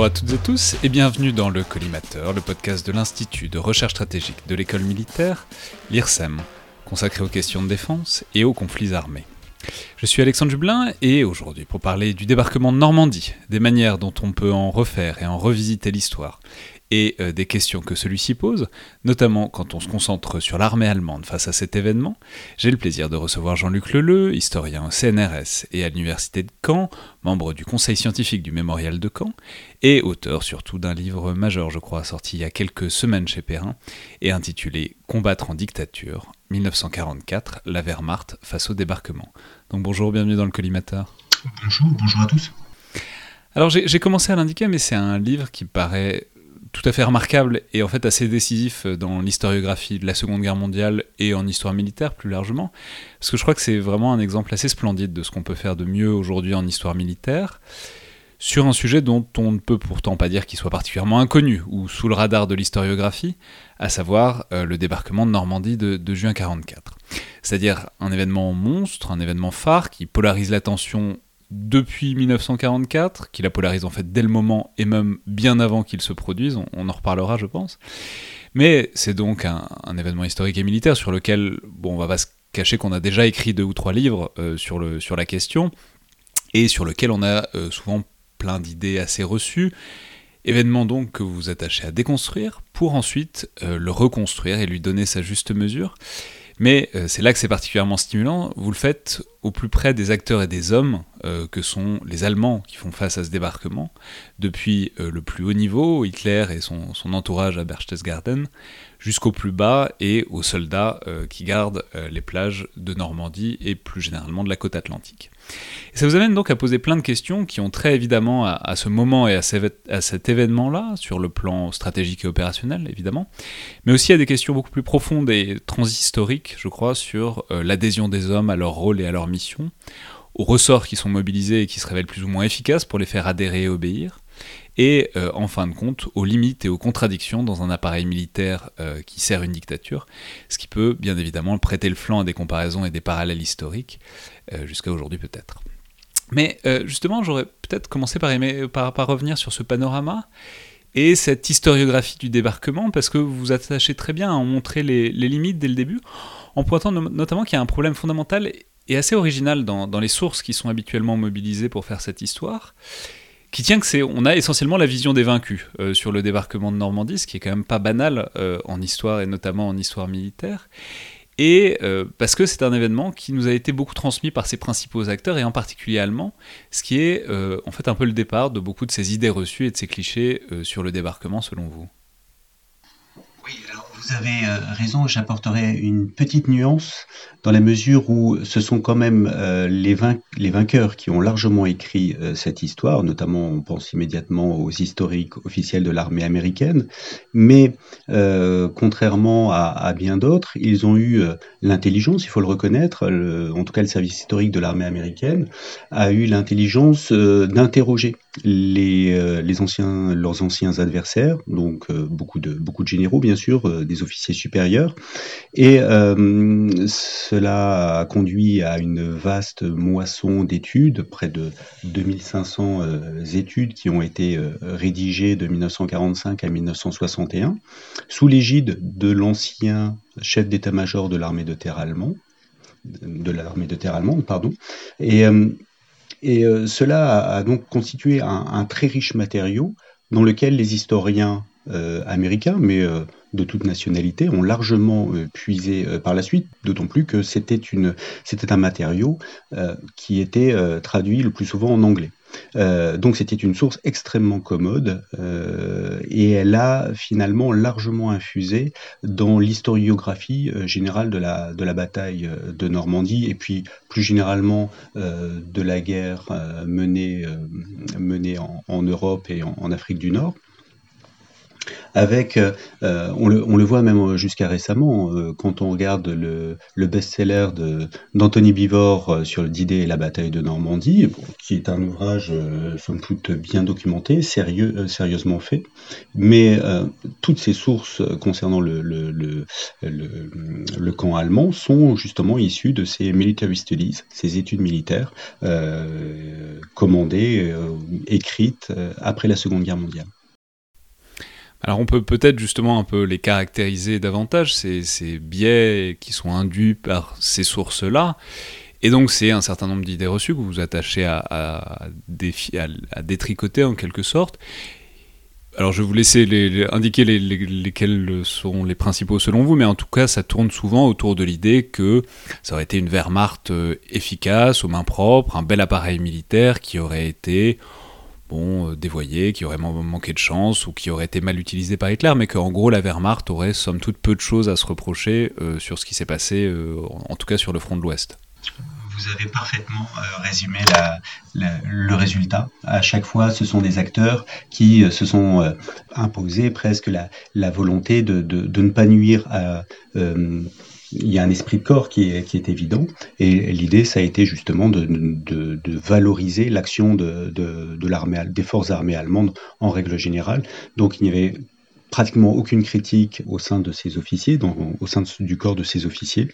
Bonjour à toutes et tous et bienvenue dans le Collimateur, le podcast de l'Institut de recherche stratégique de l'école militaire, l'IRSEM, consacré aux questions de défense et aux conflits armés. Je suis Alexandre Jublin et aujourd'hui pour parler du débarquement de Normandie, des manières dont on peut en refaire et en revisiter l'histoire et euh, des questions que celui-ci pose, notamment quand on se concentre sur l'armée allemande face à cet événement, j'ai le plaisir de recevoir Jean-Luc Leleu, historien au CNRS et à l'Université de Caen, membre du conseil scientifique du Mémorial de Caen, et auteur surtout d'un livre majeur, je crois, sorti il y a quelques semaines chez Perrin, et intitulé Combattre en dictature, 1944, la Wehrmacht face au débarquement. Donc bonjour, bienvenue dans le collimateur. Bonjour, bonjour à tous. Alors j'ai commencé à l'indiquer, mais c'est un livre qui paraît tout à fait remarquable et en fait assez décisif dans l'historiographie de la Seconde Guerre mondiale et en histoire militaire plus largement, parce que je crois que c'est vraiment un exemple assez splendide de ce qu'on peut faire de mieux aujourd'hui en histoire militaire, sur un sujet dont on ne peut pourtant pas dire qu'il soit particulièrement inconnu ou sous le radar de l'historiographie, à savoir euh, le débarquement de Normandie de, de juin 44. C'est-à-dire un événement monstre, un événement phare qui polarise l'attention depuis 1944, qui la polarise en fait dès le moment et même bien avant qu'il se produise, on, en reparlera je pense. Mais c'est donc un, événement historique et militaire sur lequel, bon, on va pas se cacher qu'on a déjà écrit deux ou trois livres euh, sur, le, sur la question, et sur lequel on a euh, souvent plein d'idées assez reçues, événement donc que vous vous attachez à déconstruire, pour ensuite euh, le reconstruire et lui donner sa juste mesure. Mais euh, c'est là que c'est particulièrement stimulant, vous le faites au plus près des acteurs et des hommes euh, que sont les Allemands qui font face à ce débarquement, depuis euh, le plus haut niveau, Hitler et son, son entourage à Berchtesgaden, jusqu'au plus bas et aux soldats euh, qui gardent euh, les plages de Normandie et plus généralement de la côte atlantique. Et ça vous amène donc à poser plein de questions qui ont très évidemment à, ce moment et à, cet événement-là, sur le plan stratégique et opérationnel évidemment, mais aussi à des questions beaucoup plus profondes et transhistoriques, je crois, sur euh, l'adhésion des hommes à leur rôle et à leur mission, aux ressorts qui sont mobilisés et qui se révèlent plus ou moins efficaces pour les faire adhérer et obéir, et euh, en fin de compte aux limites et aux contradictions dans un appareil militaire euh, qui sert une dictature, ce qui peut bien évidemment prêter le flanc à des comparaisons et des parallèles historiques, euh, jusqu'à aujourd'hui peut-être. Mais justement, j'aurais peut-être commencé par, aimer, par, revenir sur ce panorama et cette historiographie du débarquement, parce que vous vous attachez très bien à en montrer les, limites dès le début, en pointant notamment qu'il y a un problème fondamental et assez original dans, dans, les sources qui sont habituellement mobilisées pour faire cette histoire, qui tient que c'est, on a essentiellement la vision des vaincus euh, sur le débarquement de Normandie, ce qui est quand même pas banal euh, en histoire et notamment en histoire militaire. Et euh, parce que c'est un événement qui nous a été beaucoup transmis par ses principaux acteurs et en particulier allemands, ce qui est en fait un peu le départ de beaucoup de ces idées reçues et de ces clichés sur le débarquement selon vous? Oui, alors vous avez euh, raison, j'apporterai une petite nuance dans la mesure où ce sont quand même euh, les, vainqueurs qui ont largement écrit euh, cette histoire, notamment on pense immédiatement aux historiques officiels de l'armée américaine, mais contrairement à bien d'autres, ils ont eu l'intelligence, il faut le reconnaître, en tout cas le service historique de l'armée américaine a eu l'intelligence d'interroger les, les anciens, leurs anciens adversaires, donc beaucoup, de, beaucoup de généraux bien sûr, des officiers supérieurs. Et euh, cela a conduit à une vaste moisson d'études, près de 2500 euh, études qui ont été euh, rédigées de 1945 à 1961, sous l'égide de l'ancien chef d'état-major de l'armée de terre allemand, de l'armée de terre allemande, pardon. Et, et cela a, donc constitué un, très riche matériau dans lequel les historiens américains, mais de toute nationalité ont largement euh, puisé euh, par la suite, d'autant plus que c'était un matériau euh, qui était traduit le plus souvent en anglais. Donc c'était une source extrêmement commode et elle a finalement largement infusé dans l'historiographie générale de la, de la bataille de Normandie et puis plus généralement de la guerre menée, menée en, Europe et en Afrique du Nord. Avec, euh, euh, on, le, le, voit même jusqu'à récemment, euh, quand on regarde le, le best-seller d'Anthony Bivor sur l'idée et la bataille de Normandie, qui est un ouvrage, somme toute, bien documenté, sérieux, sérieusement fait, mais toutes ces sources concernant le, le, le, le, camp allemand sont justement issues de ces military studies, ces études militaires commandées, écrites après la Seconde Guerre mondiale. Alors on peut peut-être justement un peu les caractériser davantage, ces, biais qui sont induits par ces sources-là. Et donc c'est un certain nombre d'idées reçues que vous vous attachez à, détricoter en quelque sorte. Alors je vais vous laisser indiquer les, lesquels sont les principaux selon vous, mais en tout cas ça tourne souvent autour de l'idée que ça aurait été une Wehrmacht euh, efficace, aux mains propres, un bel appareil militaire qui aurait été bon, euh, dévoyé, qui aurait manqué de chance ou qui aurait été mal utilisé par Hitler, mais qu'en gros la Wehrmacht aurait somme toute peu de choses à se reprocher euh, sur ce qui s'est passé, euh, en tout cas sur le front de l'Ouest. Vous avez parfaitement résumé le résultat. À chaque fois, ce sont des acteurs qui se sont imposés presque la, volonté de, ne pas nuire à il y a un esprit de corps qui est, évident, et l'idée, ça a été justement de, valoriser l'action de, l'armée, des forces armées allemandes en règle générale. Donc il n'y avait pratiquement aucune critique au sein de ces officiers, au sein du corps de ces officiers.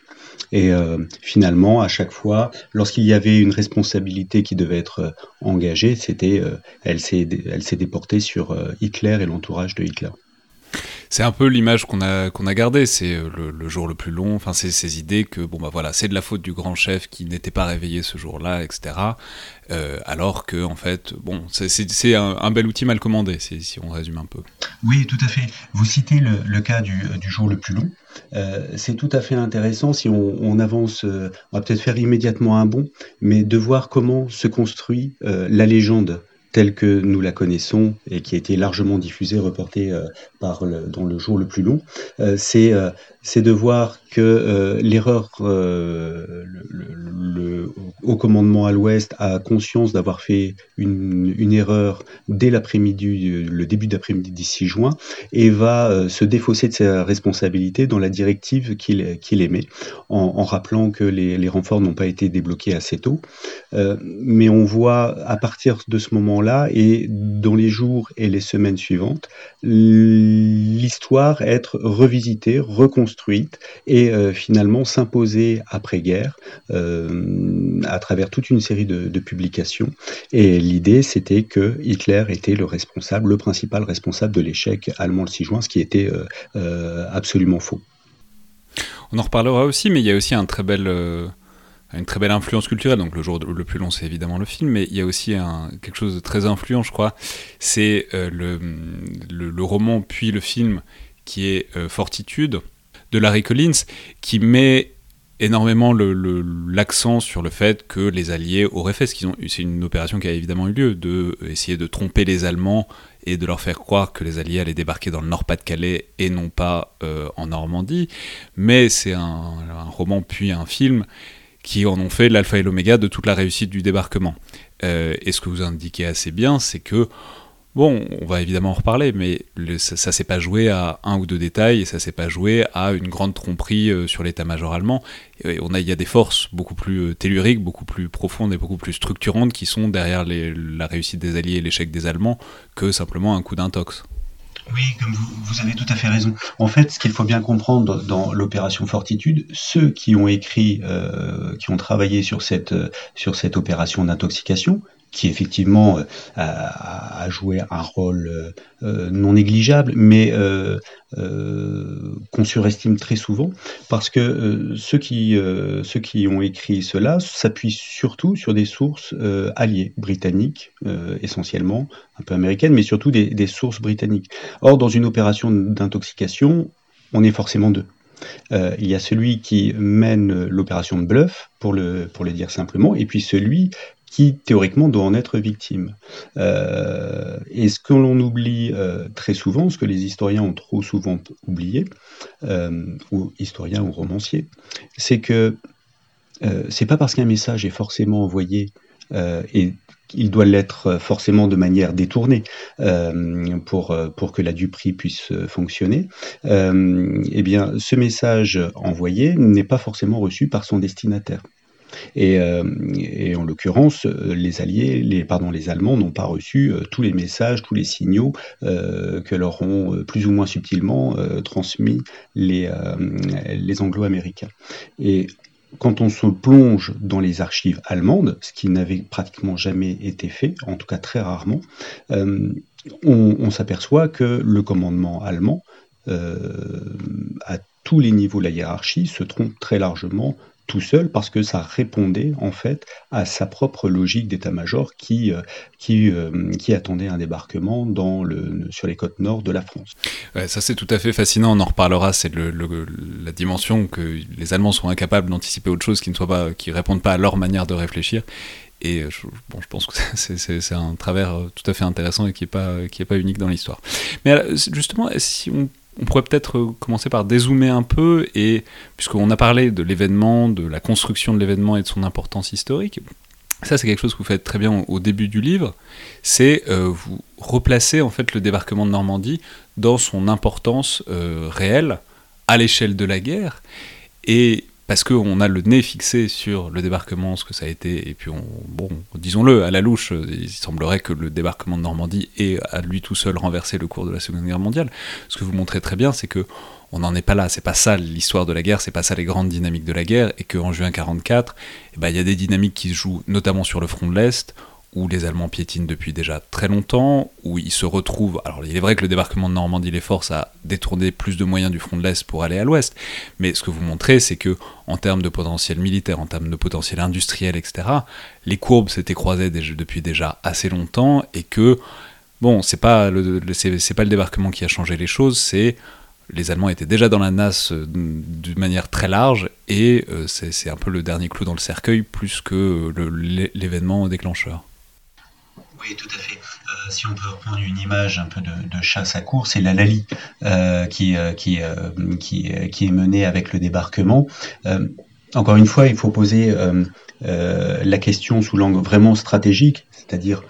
Et euh, finalement, à chaque fois, lorsqu'il y avait une responsabilité qui devait être euh, engagée, c'était, euh, elle s'est déportée sur Hitler et l'entourage de Hitler c'est un peu l'image qu'on a a gardée, c'est euh, le, jour le plus long. Enfin, c'est ces idées que bon bah voilà, c'est de la faute du grand chef qui n'était pas réveillé ce jour-là, etc. Euh, alors que en fait, bon, c'est un, bel outil mal commandé, si on résume un peu. Oui, tout à fait. Vous citez le, cas du, jour le plus long. Euh, c'est tout à fait intéressant si on, avance, on va peut-être faire immédiatement un bond, mais de voir comment se construit la légende telle que nous la connaissons et qui a été largement diffusée, reportée euh, dans le jour le plus long, euh, c'est euh, c'est de voir que l'erreur, haut commandement à l'Ouest a conscience d'avoir fait une, erreur dès l'après-midi, le début d'après-midi du 6 juin, et va euh, se défausser de sa responsabilité dans la directive qu'il émet, en, rappelant que les, renforts n'ont pas été débloqués assez tôt. Euh, mais on voit à partir de ce moment-là et dans les jours et les semaines suivantes, l'histoire être revisitée, reconstruite et euh, finalement s'imposer après-guerre à travers toute une série de, publications. Et l'idée, c'était que Hitler était le responsable, le principal responsable de l'échec allemand le 6 juin, ce qui était euh, absolument faux. On en reparlera aussi, mais il y a aussi bel une très belle influence culturelle. Donc le jour le plus long, c'est évidemment le film, mais il y a aussi quelque chose de très influent, je crois. C'est le, roman puis le film qui est Fortitude, de Larry Collins, qui met énormément l'accent sur le fait que les Alliés auraient fait ce qu'ils ont. C'est une opération qui a évidemment eu lieu, de essayer de tromper les Allemands et de leur faire croire que les Alliés allaient débarquer dans le Nord-Pas-de-Calais et non pas euh, en Normandie. Mais c'est un, roman puis un film qui en ont fait l'alpha et l'oméga de toute la réussite du débarquement. Euh, et ce que vous indiquez assez bien, c'est que Bon, on va évidemment en reparler, mais ça, ça s'est pas joué à un ou deux détails, et ça s'est pas joué à une grande tromperie euh, sur l'état-major allemand. on a, il y a des forces beaucoup plus euh, telluriques, beaucoup plus profondes et beaucoup plus structurantes qui sont derrière la réussite des Alliés et l'échec des Allemands que simplement un coup d'intox. Oui, comme vous, avez tout à fait raison. En fait, ce qu'il faut bien comprendre dans l'opération Fortitude, ceux qui ont écrit, euh, qui ont travaillé sur cette, sur cette opération d'intoxication, qui effectivement euh, a, joué un rôle euh, euh, non négligeable, mais qu'on surestime très souvent, parce que ceux, qui, ceux qui ont écrit cela s'appuient surtout sur des sources alliées, britanniques essentiellement, un peu américaines, mais surtout des, sources britanniques. Or, dans une opération d'intoxication, on est forcément deux. Il y a celui qui mène l'opération de bluff, pour le, pour le dire simplement, et puis celui qui théoriquement doit en être victime. Euh, et ce que l'on oublie euh, très souvent, ce que les historiens ont trop souvent oublié, euh, ou historiens ou romanciers, c'est que c'est pas parce qu'un message est forcément envoyé et il doit l'être forcément de manière détournée pour, pour que la duperie puisse fonctionner, eh bien, ce message envoyé n'est pas forcément reçu par son destinataire. Et, en l'occurrence, les Alliés, les, Allemands n'ont pas reçu tous les messages, tous les signaux que leur ont plus ou moins subtilement transmis les, Anglo-Américains. Et quand on se plonge dans les archives allemandes, ce qui n'avait pratiquement jamais été fait, en tout cas très rarement, euh, on, s'aperçoit que le commandement allemand, euh, à tous les niveaux de la hiérarchie, se trompe très largement tout seul parce que ça répondait en fait à sa propre logique d'état-major qui, euh, euh, qui attendait un débarquement dans le, sur les côtes nord de la France. ça c'est tout à fait fascinant, on en reparlera, c'est le, la dimension que les Allemands sont incapables d'anticiper autre chose qui ne soit pas, qui répondent pas à leur manière de réfléchir. Et euh, je, bon, je pense que c'est un travers tout à fait intéressant et qui n'est pas, pas unique dans l'histoire. Mais justement, si on on pourrait peut-être euh, commencer par dézoomer un peu, et puisqu'on a parlé de l'événement, de la construction de l'événement et de son importance historique, ça c'est quelque chose que vous faites très bien au début du livre, c'est euh, vous replacer en fait le débarquement de Normandie dans son importance euh, réelle à l'échelle de la guerre, et parce qu'on a le nez fixé sur le débarquement, ce que ça a été, et puis on, bon, disons-le, à la louche, il semblerait que le débarquement de Normandie ait à lui tout seul renversé le cours de la Seconde Guerre mondiale. Ce que vous montrez très bien, c'est que on n'en est pas là, c'est pas ça l'histoire de la guerre, c'est pas ça les grandes dynamiques de la guerre, et qu'en juin 44, eh ben, il y a des dynamiques qui se jouent notamment sur le front de l'Est, où les Allemands piétinent depuis déjà très longtemps, où ils se retrouvent. Alors, il est vrai que le débarquement de Normandie les force à détourner plus de moyens du front de l'Est pour aller à l'Ouest, mais ce que vous montrez, c'est que en termes de potentiel militaire, en termes de potentiel industriel, etc., les courbes s'étaient croisées depuis déjà assez longtemps et que, bon, c'est pas le, c'est pas le débarquement qui a changé les choses, c'est les Allemands étaient déjà dans la nasse euh, d'une manière très large et euh, c'est un peu le dernier clou dans le cercueil plus que l'événement déclencheur. Tout à fait. Euh, si on peut reprendre une image un peu de, chasse à course, c'est la Lali euh, euh, qui, est menée avec le débarquement. Encore une fois, il faut poser la question sous l'angle vraiment stratégique, c'est-à-dire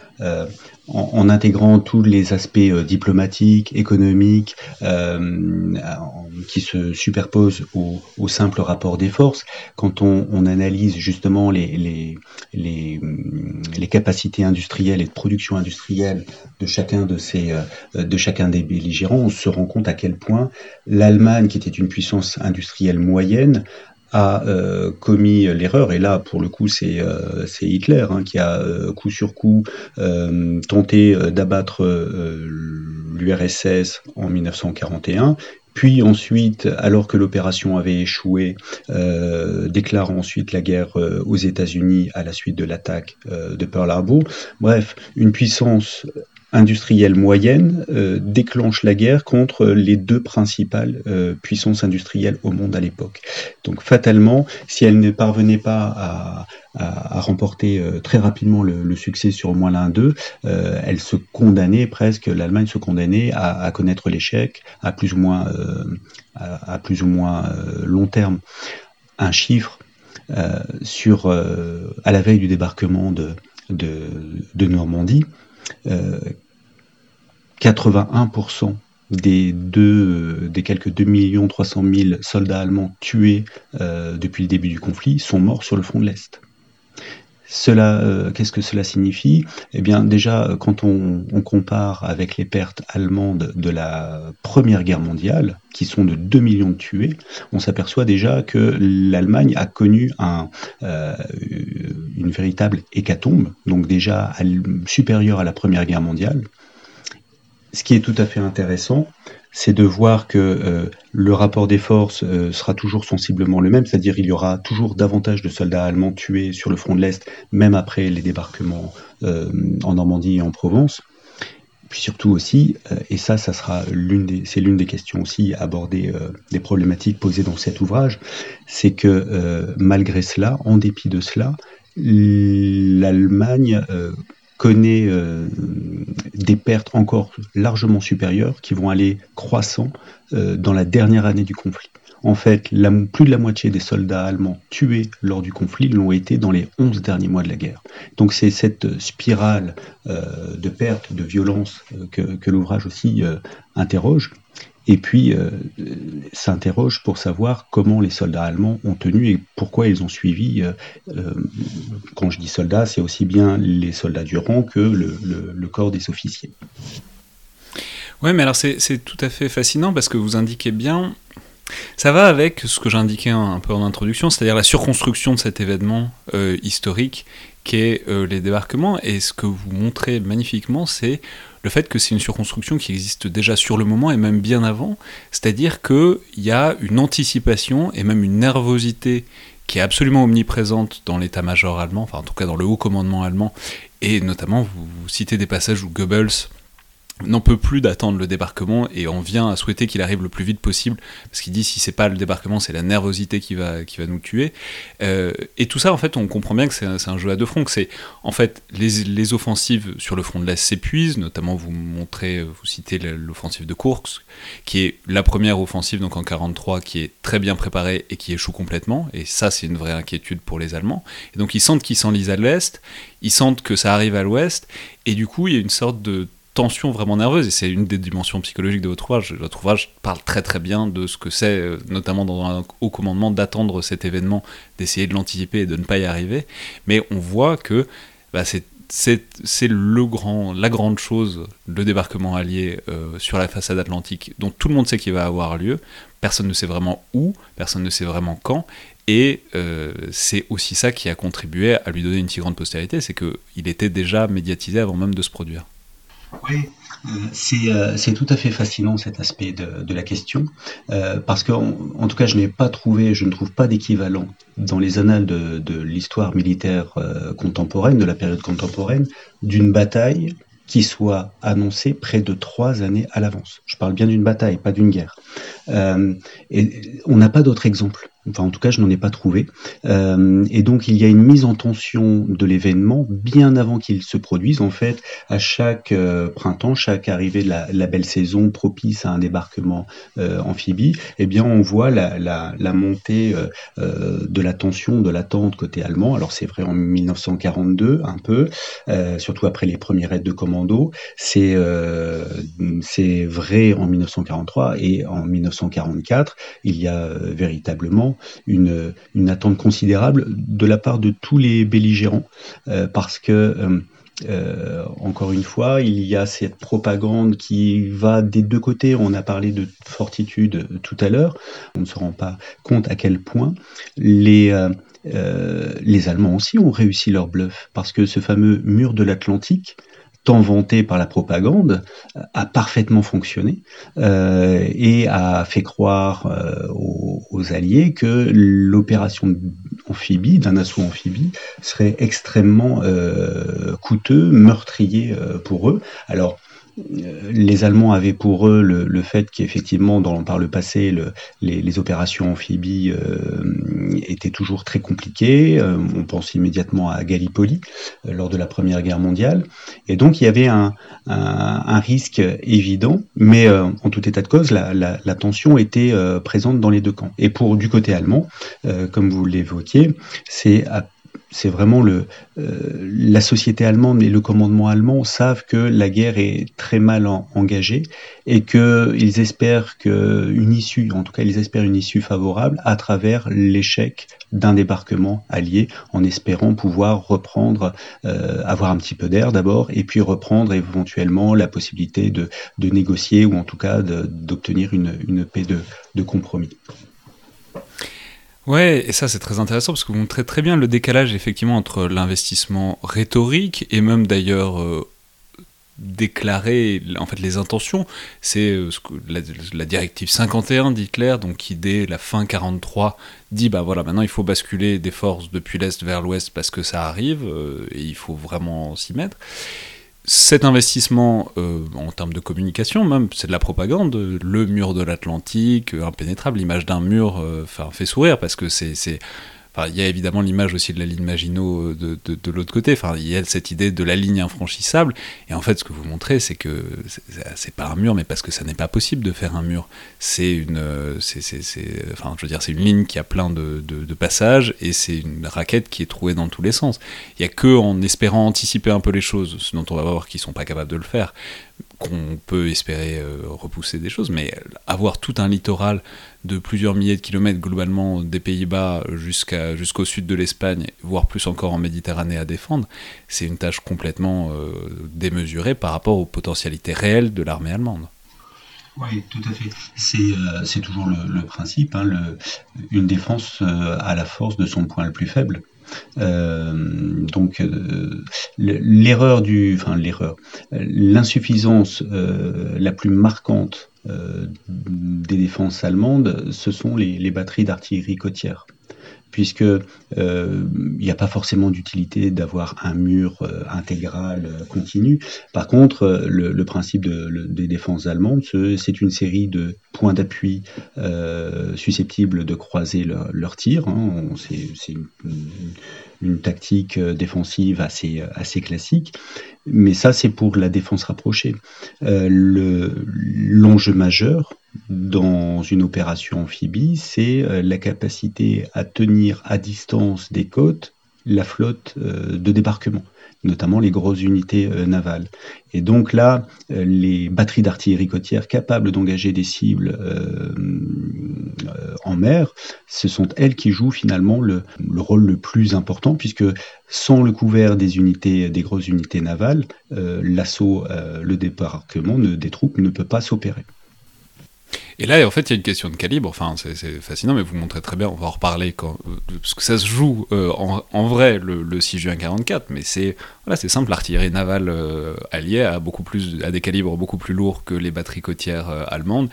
en, intégrant tous les aspects euh, diplomatiques, économiques, euh, qui se superposent au, simple rapport des forces, quand on, analyse justement les, capacités industrielles et de production industrielle de chacun de ces, euh, de chacun des belligérants, on se rend compte à quel point l'Allemagne, qui était une puissance industrielle moyenne, a euh, commis l'erreur, et là pour le coup c'est euh, Hitler hein, qui a euh, coup sur coup tenté d'abattre l'URSS en 1941, puis ensuite, alors que l'opération avait échoué, déclare ensuite la guerre aux États-Unis à la suite de l'attaque de Pearl Harbor. Bref, une puissance industrielle moyenne euh, déclenche la guerre contre les deux principales euh, puissances industrielles au monde à l'époque. Donc fatalement, si elle ne parvenait pas à, remporter euh, très rapidement le, succès sur au moins l'un d'eux, elle se condamnait presque, l'Allemagne se condamnait à, connaître l'échec à plus ou moins, à, plus ou moins long terme. Un chiffre sur à la veille du débarquement de, de Normandie, 81% des, deux, des quelques 2 300 000 soldats allemands tués euh, depuis le début du conflit sont morts sur le front de l'Est. Cela, euh, qu'est-ce que cela signifie? Eh bien, déjà, quand on, compare avec les pertes allemandes de la Première Guerre mondiale, qui sont de 2 millions de tués, on s'aperçoit déjà que l'Allemagne a connu un, euh, une véritable hécatombe, donc déjà supérieure à la Première Guerre mondiale, ce qui est tout à fait intéressant, c'est de voir que euh, le rapport des forces euh, sera toujours sensiblement le même, c'est-à-dire il y aura toujours davantage de soldats allemands tués sur le front de l'Est, même après les débarquements euh, en Normandie et en Provence. Puis surtout aussi, et ça, ça sera l'une des, c'est l'une des questions aussi abordées, des problématiques posées dans cet ouvrage, c'est que malgré cela, en dépit de cela, l'Allemagne connaît euh, des pertes encore largement supérieures qui vont aller croissant euh, dans la dernière année du conflit. En fait, plus de la moitié des soldats allemands tués lors du conflit l'ont été dans les 11 derniers mois de la guerre. Donc c'est cette spirale de perte, de violence que, l'ouvrage aussi interroge et puis euh, s'interroge pour savoir comment les soldats allemands ont tenu et pourquoi ils ont suivi. Euh, euh, quand je dis soldats, c'est aussi bien les soldats du rang que le, corps des officiers. Oui, mais alors c'est tout à fait fascinant parce que vous indiquez bien, ça va avec ce que j'indiquais un, peu en introduction, c'est-à-dire la surconstruction de cet événement historique qu'est les débarquements. Et ce que vous montrez magnifiquement, c'est le fait que c'est une surconstruction qui existe déjà sur le moment et même bien avant, c'est-à-dire qu'il y a une anticipation et même une nervosité qui est absolument omniprésente dans l'état-major allemand, enfin en tout cas dans le haut commandement allemand, et notamment vous citez des passages où Goebbels n'en peut plus d'attendre le débarquement et en vient à souhaiter qu'il arrive le plus vite possible parce qu'il dit si c'est pas le débarquement c'est la nervosité qui va qui va nous tuer. Euh, et tout ça en fait on comprend bien que c'est un, jeu à deux fronts que c'est en fait les, les, offensives sur le front de l'Est s'épuisent notamment vous montrez vous citez l'offensive de Kursk qui est la première offensive donc en 43 qui est très bien préparée et qui échoue complètement et ça c'est une vraie inquiétude pour les Allemands. Et donc ils sentent qu'ils s'enlisent à l'Est ils sentent que ça arrive à l'Ouest et du coup il y a une sorte de tension vraiment nerveuse, et c'est une des dimensions psychologiques de votre ouvrage. Votre ouvrage parle très très bien de ce que c'est, euh, notamment dans un haut commandement, d'attendre cet événement, d'essayer de l'anticiper et de ne pas y arriver. Mais on voit que bah, c'est grand, la grande chose, le débarquement allié euh, sur la façade atlantique, dont tout le monde sait qu'il va avoir lieu. Personne ne sait vraiment où, personne ne sait vraiment quand, et euh, c'est aussi ça qui a contribué à lui donner une si grande postérité, c'est qu'il était déjà médiatisé avant même de se produire. Oui, euh, euh, c'est tout à fait fascinant cet aspect de, la question, euh, parce qu'en en tout cas, je n'ai pas trouvé, je ne trouve pas d'équivalent dans les annales de, l'histoire militaire contemporaine, de la période contemporaine, d'une bataille qui soit annoncée près de trois années à l'avance. Je parle bien d'une bataille, pas d'une guerre. et on n'a pas d'autre exemple. Enfin, en tout cas, je n'en ai pas trouvé. Euh, et donc, il y a une mise en tension de l'événement bien avant qu'il se produise. En fait, à chaque euh, printemps, chaque arrivée de la, belle saison propice à un débarquement euh, amphibie, eh bien, on voit la, la montée de la tension, de l'attente côté allemand. Alors, c'est vrai en 1942, un peu, surtout après les premières raids de commando. C'est c'est vrai en 1943 et en 1944, il y a véritablement une, attente considérable de la part de tous les belligérants, euh, parce que euh, euh, encore une fois, il y a cette propagande qui va des deux côtés. On a parlé de fortitude tout à l'heure. On ne se rend pas compte à quel point les, les Allemands aussi ont réussi leur bluff, parce que ce fameux mur de l'Atlantique, tant vanté par la propagande, a parfaitement fonctionné euh, et a fait croire euh, aux, Alliés que l'opération amphibie, d'un assaut amphibie, serait extrêmement euh, coûteux, meurtrier pour eux. Alors, les Allemands avaient pour eux le, fait qu'effectivement, par le passé, les, opérations amphibies euh, étaient toujours très compliquées. Euh, on pense immédiatement à Gallipoli euh, lors de la Première Guerre mondiale. Et donc, il y avait un, risque évident, mais en tout état de cause, la, tension était présente dans les deux camps. Et pour du côté allemand, comme vous l'évoquiez, c'est à c'est vraiment le, euh, la société allemande et le commandement allemand savent que la guerre est très mal engagée et qu'ils espèrent une issue, en tout cas ils espèrent une issue favorable à travers l'échec d'un débarquement allié, en espérant pouvoir reprendre, euh, avoir un petit peu d'air d'abord, et puis reprendre éventuellement la possibilité de, négocier ou en tout cas d'obtenir une, paix de compromis. Ouais, et ça c'est très intéressant parce que vous montrez très bien le décalage effectivement entre l'investissement rhétorique et même d'ailleurs euh, déclarer en fait les intentions. C'est euh, la, la, directive 51 d'Hitler, donc qui dès la fin 43 dit bah voilà maintenant il faut basculer des forces depuis l'est vers l'ouest parce que ça arrive euh, et il faut vraiment s'y mettre cet investissement euh, en termes de communication, même, c'est de la propagande. Le mur de l'Atlantique, euh, impénétrable, l'image d'un mur euh, fait sourire parce que c'est Il y a évidemment l'image aussi de la ligne Maginot de, de, l'autre côté. Enfin, il y a cette idée de la ligne infranchissable. Et en fait, ce que vous montrez, c'est que c'est pas un mur, mais parce que ça n'est pas possible de faire un mur. C'est une, c'est, enfin, je veux dire, c'est une ligne qui a plein de, de passages et c'est une raquette qui est trouée dans tous les sens. Il y a que en espérant anticiper un peu les choses, ce dont on va voir qu'ils sont pas capables de le faire, qu'on peut espérer euh, repousser des choses, mais avoir tout un littoral de plusieurs milliers de kilomètres globalement des Pays-Bas jusqu'à, jusqu'au sud de l'Espagne, voire plus encore en Méditerranée à défendre, c'est une tâche complètement euh, démesurée par rapport aux potentialités réelles de l'armée allemande. Oui, tout à fait. C'est, euh, toujours le, principe. Hein, une défense à la force de son point le plus faible. Euh, donc euh, l'erreur du, enfin l'erreur, l'insuffisance euh, la plus marquante des défenses allemandes, ce sont les batteries d'artillerie côtière puisque euh, il n'y a pas forcément d'utilité d'avoir un mur euh, intégral euh, continu. Par contre, le, principe des défenses allemandes, c'est une série de points d'appui susceptibles de croiser leur, leur tir. Hein. C'est tactique défensive assez, assez classique. Mais ça, c'est pour la défense rapprochée. L'enjeu majeur, dans une opération amphibie, c'est euh, la capacité à tenir à distance des côtes la flotte euh, de débarquement, notamment les grosses unités euh, navales. Et donc là, les batteries d'artillerie côtière capables d'engager des cibles en mer, ce sont elles qui jouent finalement le, rôle le plus important, puisque sans le couvert des unités, des grosses unités navales, l'assaut, le débarquement des troupes ne peut pas s'opérer. Et là, en fait, il y a une question de calibre. Enfin, c'est fascinant, mais vous montrez très bien. On va en reparler quand, parce que ça se joue euh, en, vrai le, 6 juin 44. Mais c'est voilà, c'est simple. L'artillerie navale euh, alliée a beaucoup plus, a des calibres beaucoup plus lourds que les batteries côtières euh, allemandes.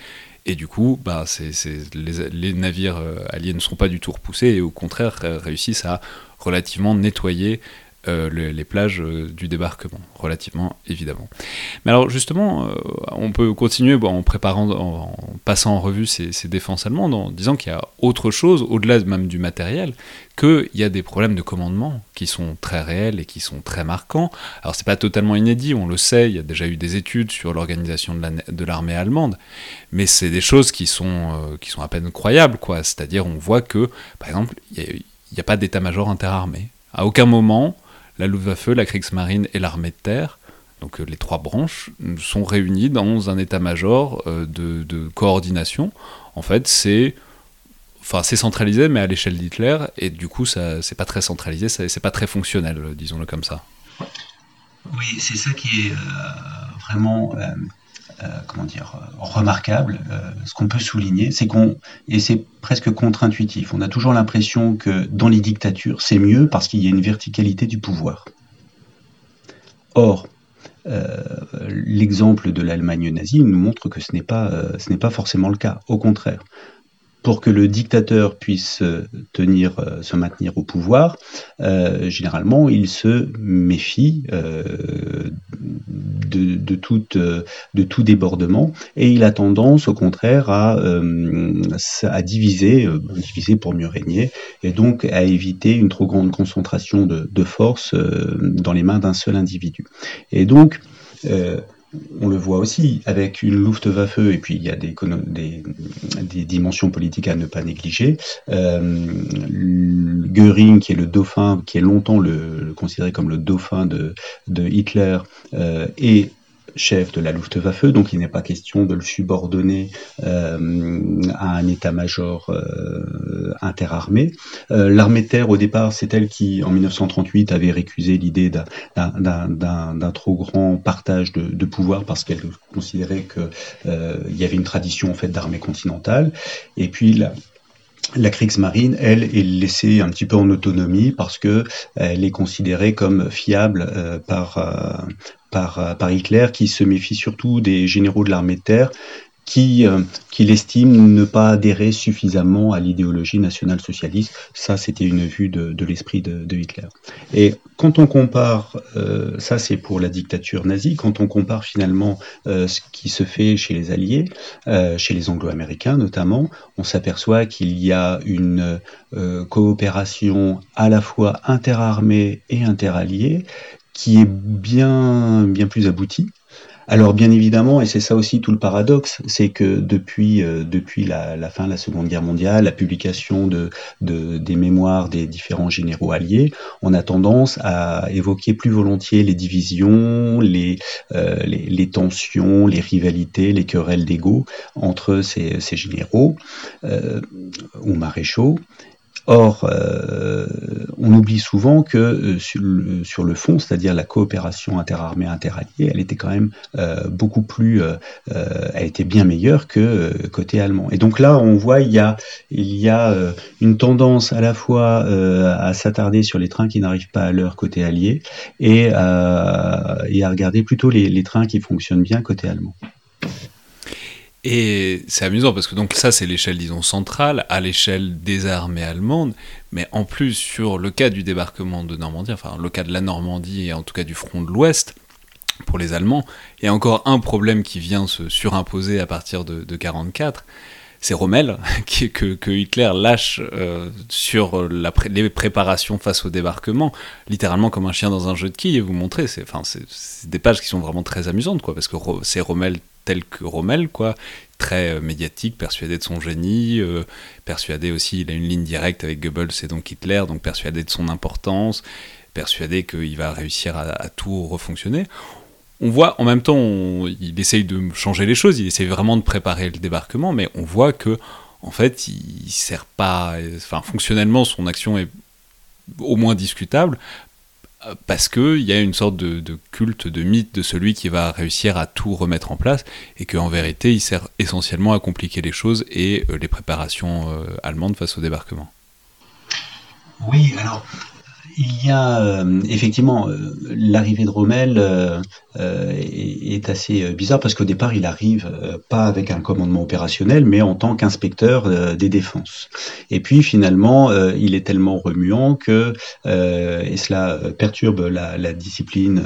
Et du coup, bah, les, les, navires alliés ne sont pas du tout repoussés et au contraire réussissent à relativement nettoyer euh, les, plages euh, du débarquement, relativement évidemment. Mais alors justement, euh, on peut continuer en préparant, en, passant en revue ces, défenses allemandes, en disant qu'il y a autre chose, au-delà même du matériel, qu'il y a des problèmes de commandement qui sont très réels et qui sont très marquants. Alors c'est pas totalement inédit, on le sait, il y a déjà eu des études sur l'organisation de l'armée allemande, mais c'est des choses qui sont, qui sont à peine croyables, quoi. C'est-à-dire on voit que, par exemple, il n'y a, pas d'état-major interarmé. À aucun moment, la Luftwaffe, la Kriegsmarine et l'armée de terre, donc euh, les trois branches, sont réunies dans un état-major euh, de, coordination. En fait, c'est enfin centralisé mais à l'échelle d'Hitler. Et du coup ça c'est pas très centralisé c'est pas très fonctionnel disons-le comme ça. Oui c'est ça qui est euh, vraiment euh, comment dire, euh, remarquable. Euh, ce qu'on peut souligner, c'est qu'on, et c'est presque contre-intuitif, on a toujours l'impression que dans les dictatures, c'est mieux parce qu'il y a une verticalité du pouvoir. Or, l'exemple de l'Allemagne nazie nous montre que ce n'est pas forcément le cas. Au contraire, pour que le dictateur puisse euh, tenir, euh, se maintenir au pouvoir, euh, généralement, il se méfie de, tout, de tout débordement et il a tendance, au contraire, à, à diviser, diviser pour mieux régner, et donc à éviter une trop grande concentration de, de force dans les mains d'un seul individu. Et donc, on le voit aussi avec une Luftwaffe, et puis il y a des, dimensions politiques à ne pas négliger. Euh, Göring, qui est le dauphin, qui est longtemps considéré comme le dauphin de, Hitler, euh, et chef de la Luftwaffe, donc il n'est pas question de le subordonner euh, à un état-major euh, interarmé. Euh, l'armée de terre, au départ, c'est elle qui, en 1938, avait récusé l'idée d'un trop grand partage de, pouvoir parce qu'elle considérait qu'il y avait une tradition en fait d'armée continentale. Et puis la, la Kriegsmarine, elle, est laissée un petit peu en autonomie parce que elle est considérée comme fiable par, euh, par, Hitler, qui se méfie surtout des généraux de l'armée de terre, qui, euh, qui l'estiment ne pas adhérer suffisamment à l'idéologie nationale-socialiste. Ça, c'était une vue de, l'esprit de, Hitler. Et quand on compare ça c'est pour la dictature nazie. Quand on compare finalement ce qui se fait chez les Alliés, chez les Anglo-Américains notamment, on s'aperçoit qu'il y a une coopération à la fois interarmée et interalliée qui est bien, bien plus aboutie. Alors bien évidemment, et c'est ça aussi tout le paradoxe, c'est que depuis, euh, depuis la, fin de la Seconde Guerre mondiale, la publication de, des mémoires des différents généraux alliés, on a tendance à évoquer plus volontiers les divisions, les, euh, les, tensions, les rivalités, les querelles d'ego entre ces, ces généraux euh, ou maréchaux. Or, euh, on oublie souvent que euh, sur, le, sur, le, fond, c'est-à-dire la coopération interarmée, interalliée, elle était quand même euh, beaucoup plus, elle était bien meilleure que côté allemand. Et donc là, on voit il y a, il y a une tendance à la fois à s'attarder sur les trains qui n'arrivent pas à l'heure côté allié et, et à regarder plutôt les, les trains qui fonctionnent bien côté allemand. Et c'est amusant parce que donc ça c'est l'échelle disons centrale, à l'échelle des armées allemandes, mais en plus sur le cas du débarquement de Normandie, enfin le cas de la Normandie et en tout cas du front de l'Ouest, pour les Allemands, il y a encore un problème qui vient se surimposer à partir de, de 44, c'est Rommel que, que, Hitler lâche euh, sur les préparations face au débarquement, littéralement comme un chien dans un jeu de quilles, et vous montrer, c'est des pages qui sont vraiment très amusantes, quoi, parce que c'est Rommel tel que Rommel, quoi, très euh, médiatique, persuadé de son génie, euh, persuadé aussi, il a une ligne directe avec Goebbels et donc Hitler, donc persuadé de son importance, persuadé qu'il va réussir à, tout refonctionner. On voit en même temps, il essaye de changer les choses, il essaye vraiment de préparer le débarquement, mais on voit que en fait, il sert pas, enfin fonctionnellement, son action est au moins discutable parce qu'il y a une sorte de, culte, de mythe de celui qui va réussir à tout remettre en place, et qu'en vérité, il sert essentiellement à compliquer les choses et euh, les préparations euh, allemandes face au débarquement. Oui, alors il y a euh, effectivement euh, l'arrivée de Rommel euh, est, assez bizarre parce qu'au départ il arrive pas avec un commandement opérationnel mais en tant qu'inspecteur des défenses. Et puis finalement il est tellement remuant que et cela perturbe la, discipline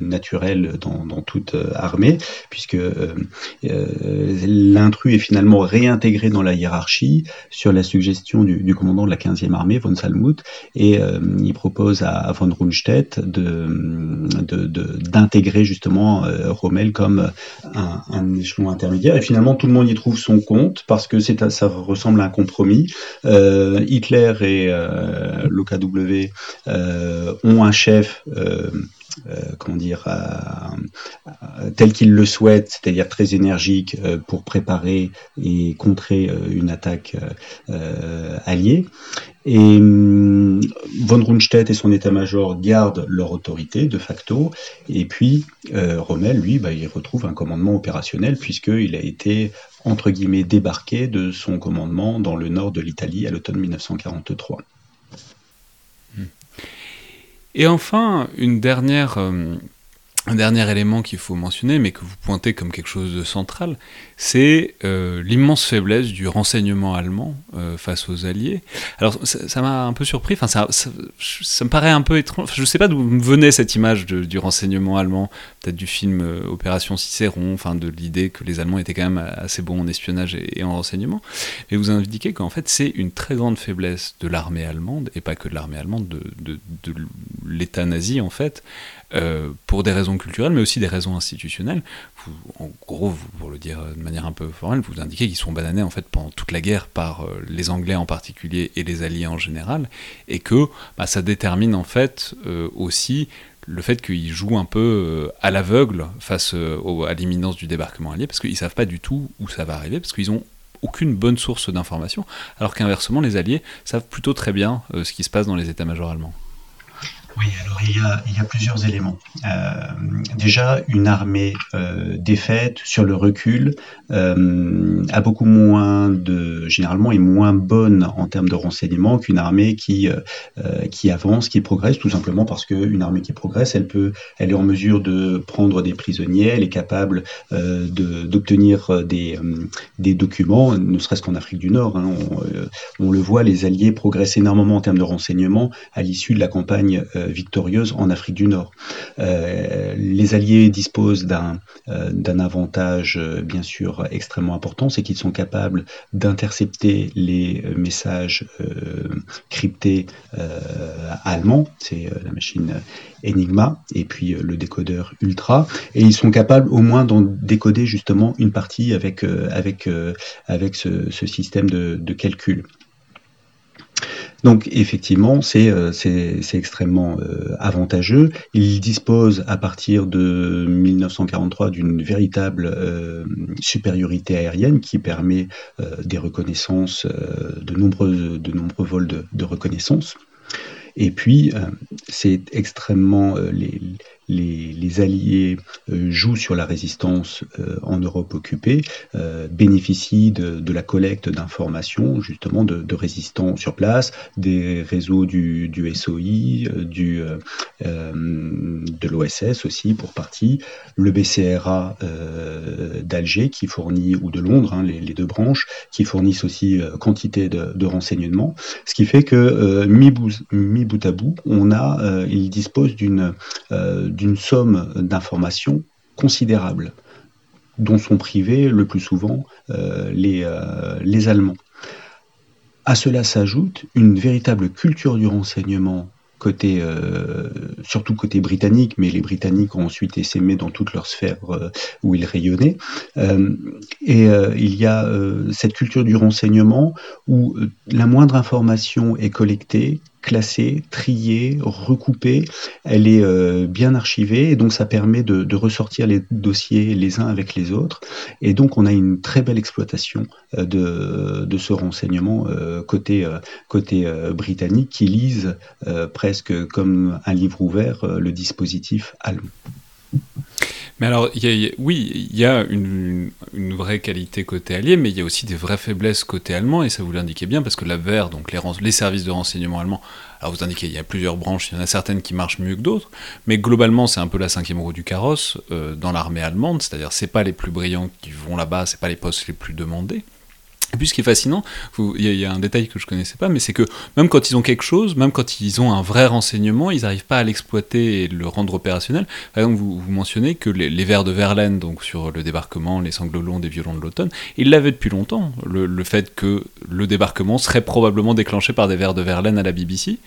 naturelle dans, toute armée puisque l'intrus est finalement réintégré dans la hiérarchie sur la suggestion du, commandant de la 15e armée von Salmuth et propose à, von Rundstedt d'intégrer justement euh, Rommel comme un, échelon intermédiaire. Et finalement, tout le monde y trouve son compte parce que ça ressemble à un compromis. Euh, Hitler et euh, l'OKW ont un chef euh, comment dire, tel qu'il le souhaite, c'est-à-dire très énergique euh, pour préparer et contrer euh, une attaque alliée. Et hum, von Rundstedt et son état-major gardent leur autorité de facto, et puis Rommel, lui, bah, il retrouve un commandement opérationnel puisqu'il a été entre guillemets débarqué de son commandement dans le nord de l'Italie à l'automne 1943. Et enfin, une dernière, euh, un dernier élément qu'il faut mentionner, mais que vous pointez comme quelque chose de central, c'est euh, l'immense faiblesse du renseignement allemand euh, face aux Alliés. Alors ça m'a un peu surpris, enfin, ça, me paraît un peu étrange, je ne sais pas d'où venait cette image du renseignement allemand, peut-être du film euh, Opération Cicéron, enfin de l'idée que les Allemands étaient quand même assez bons en espionnage et, en renseignement, mais vous indiquez qu'en fait c'est une très grande faiblesse de l'armée allemande, et pas que de l'armée allemande, de, de, de l'État nazi en fait, pour des raisons culturelles, mais aussi des raisons institutionnelles. en gros, pour le dire de manière un peu formelle, vous indiquez qu'ils sont bananés en fait pendant toute la guerre par euh, les Anglais en particulier et les Alliés en général, et que bah, ça détermine en fait euh, aussi le fait qu'ils jouent un peu euh, à l'aveugle face à l'imminence du débarquement allié, parce qu'ils savent pas du tout où ça va arriver, parce qu'ils ont aucune bonne source d'information, alors qu'inversement les Alliés savent plutôt très bien ce qui se passe dans les états-majors allemands. Oui, alors il y a, plusieurs éléments. Euh, déjà, une armée euh, défaite sur le recul euh, a beaucoup moins de, généralement, est moins bonne en termes de renseignement qu'une armée qui qui avance, qui progresse, tout simplement parce qu'une armée qui progresse, elle peut, elle est en mesure de prendre des prisonniers, elle est capable de d'obtenir des des documents, ne serait-ce qu'en Afrique du Nord. Hein, on, on, le voit, les Alliés progressent énormément en termes de renseignement à l'issue de la campagne victorieuse en Afrique du Nord. les Alliés disposent d'un d'un avantage bien sûr extrêmement important, c'est qu'ils sont capables d'intercepter les messages cryptés allemands, c'est la machine Enigma et puis le décodeur Ultra, et ils sont capables au moins d'en décoder justement une partie avec, ce, système de calcul. Donc effectivement, c'est euh, extrêmement euh, avantageux. Il dispose à partir de 1943 d'une véritable euh, supériorité aérienne qui permet des reconnaissances, de, nombreuses, de nombreux vols de, de reconnaissance. Et puis, c'est extrêmement les, les, Alliés euh, jouent sur la résistance euh, en Europe occupée, euh, bénéficient de, la collecte d'informations, justement de, résistants sur place, des réseaux du, SOI, du, de l'OSS aussi pour partie, le BCRA d'Alger qui fournit, ou de Londres, hein, les, deux branches, qui fournissent aussi quantité de, renseignements, ce qui fait que mi, bout, à bout, on a, il dispose d'une d'une somme d'informations considérable, dont sont privés le plus souvent euh, les, euh, les Allemands. À cela s'ajoute une véritable culture du renseignement côté, euh, surtout côté britannique, mais les Britanniques ont ensuite essaimé dans toutes leurs sphères où ils rayonnaient. et il y a cette culture du renseignement où la moindre information est collectée, classée, triée, recoupée, elle est euh, bien archivée et donc ça permet de, ressortir les dossiers les uns avec les autres et donc on a une très belle exploitation euh, de, ce renseignement euh, côté, côté britannique qui lise presque comme un livre ouvert le dispositif allemand. Mais alors, oui, il y a une, vraie qualité côté allié, mais il y a aussi des vraies faiblesses côté allemand, et ça vous l'indiquez bien, parce que la VR, donc les, services de renseignement allemands, alors vous indiquez, il y a plusieurs branches, il y en a certaines qui marchent mieux que d'autres, mais globalement, c'est un peu la cinquième roue du carrosse euh, dans l'armée allemande, c'est-à-dire c'est pas les plus brillants qui vont là-bas, c'est pas les postes les plus demandés. Et puis ce qui est fascinant, il y, a un détail que je connaissais pas, mais c'est que même quand ils ont quelque chose, même quand ils ont un vrai renseignement, ils n'arrivent pas à l'exploiter et le rendre opérationnel. Par exemple, vous, mentionnez que les, vers de Verlaine, donc sur le débarquement, les sanglots longs des violons de l'automne, ils l'avaient depuis longtemps, le, le, fait que le débarquement serait probablement déclenché par des vers de Verlaine à la BBC.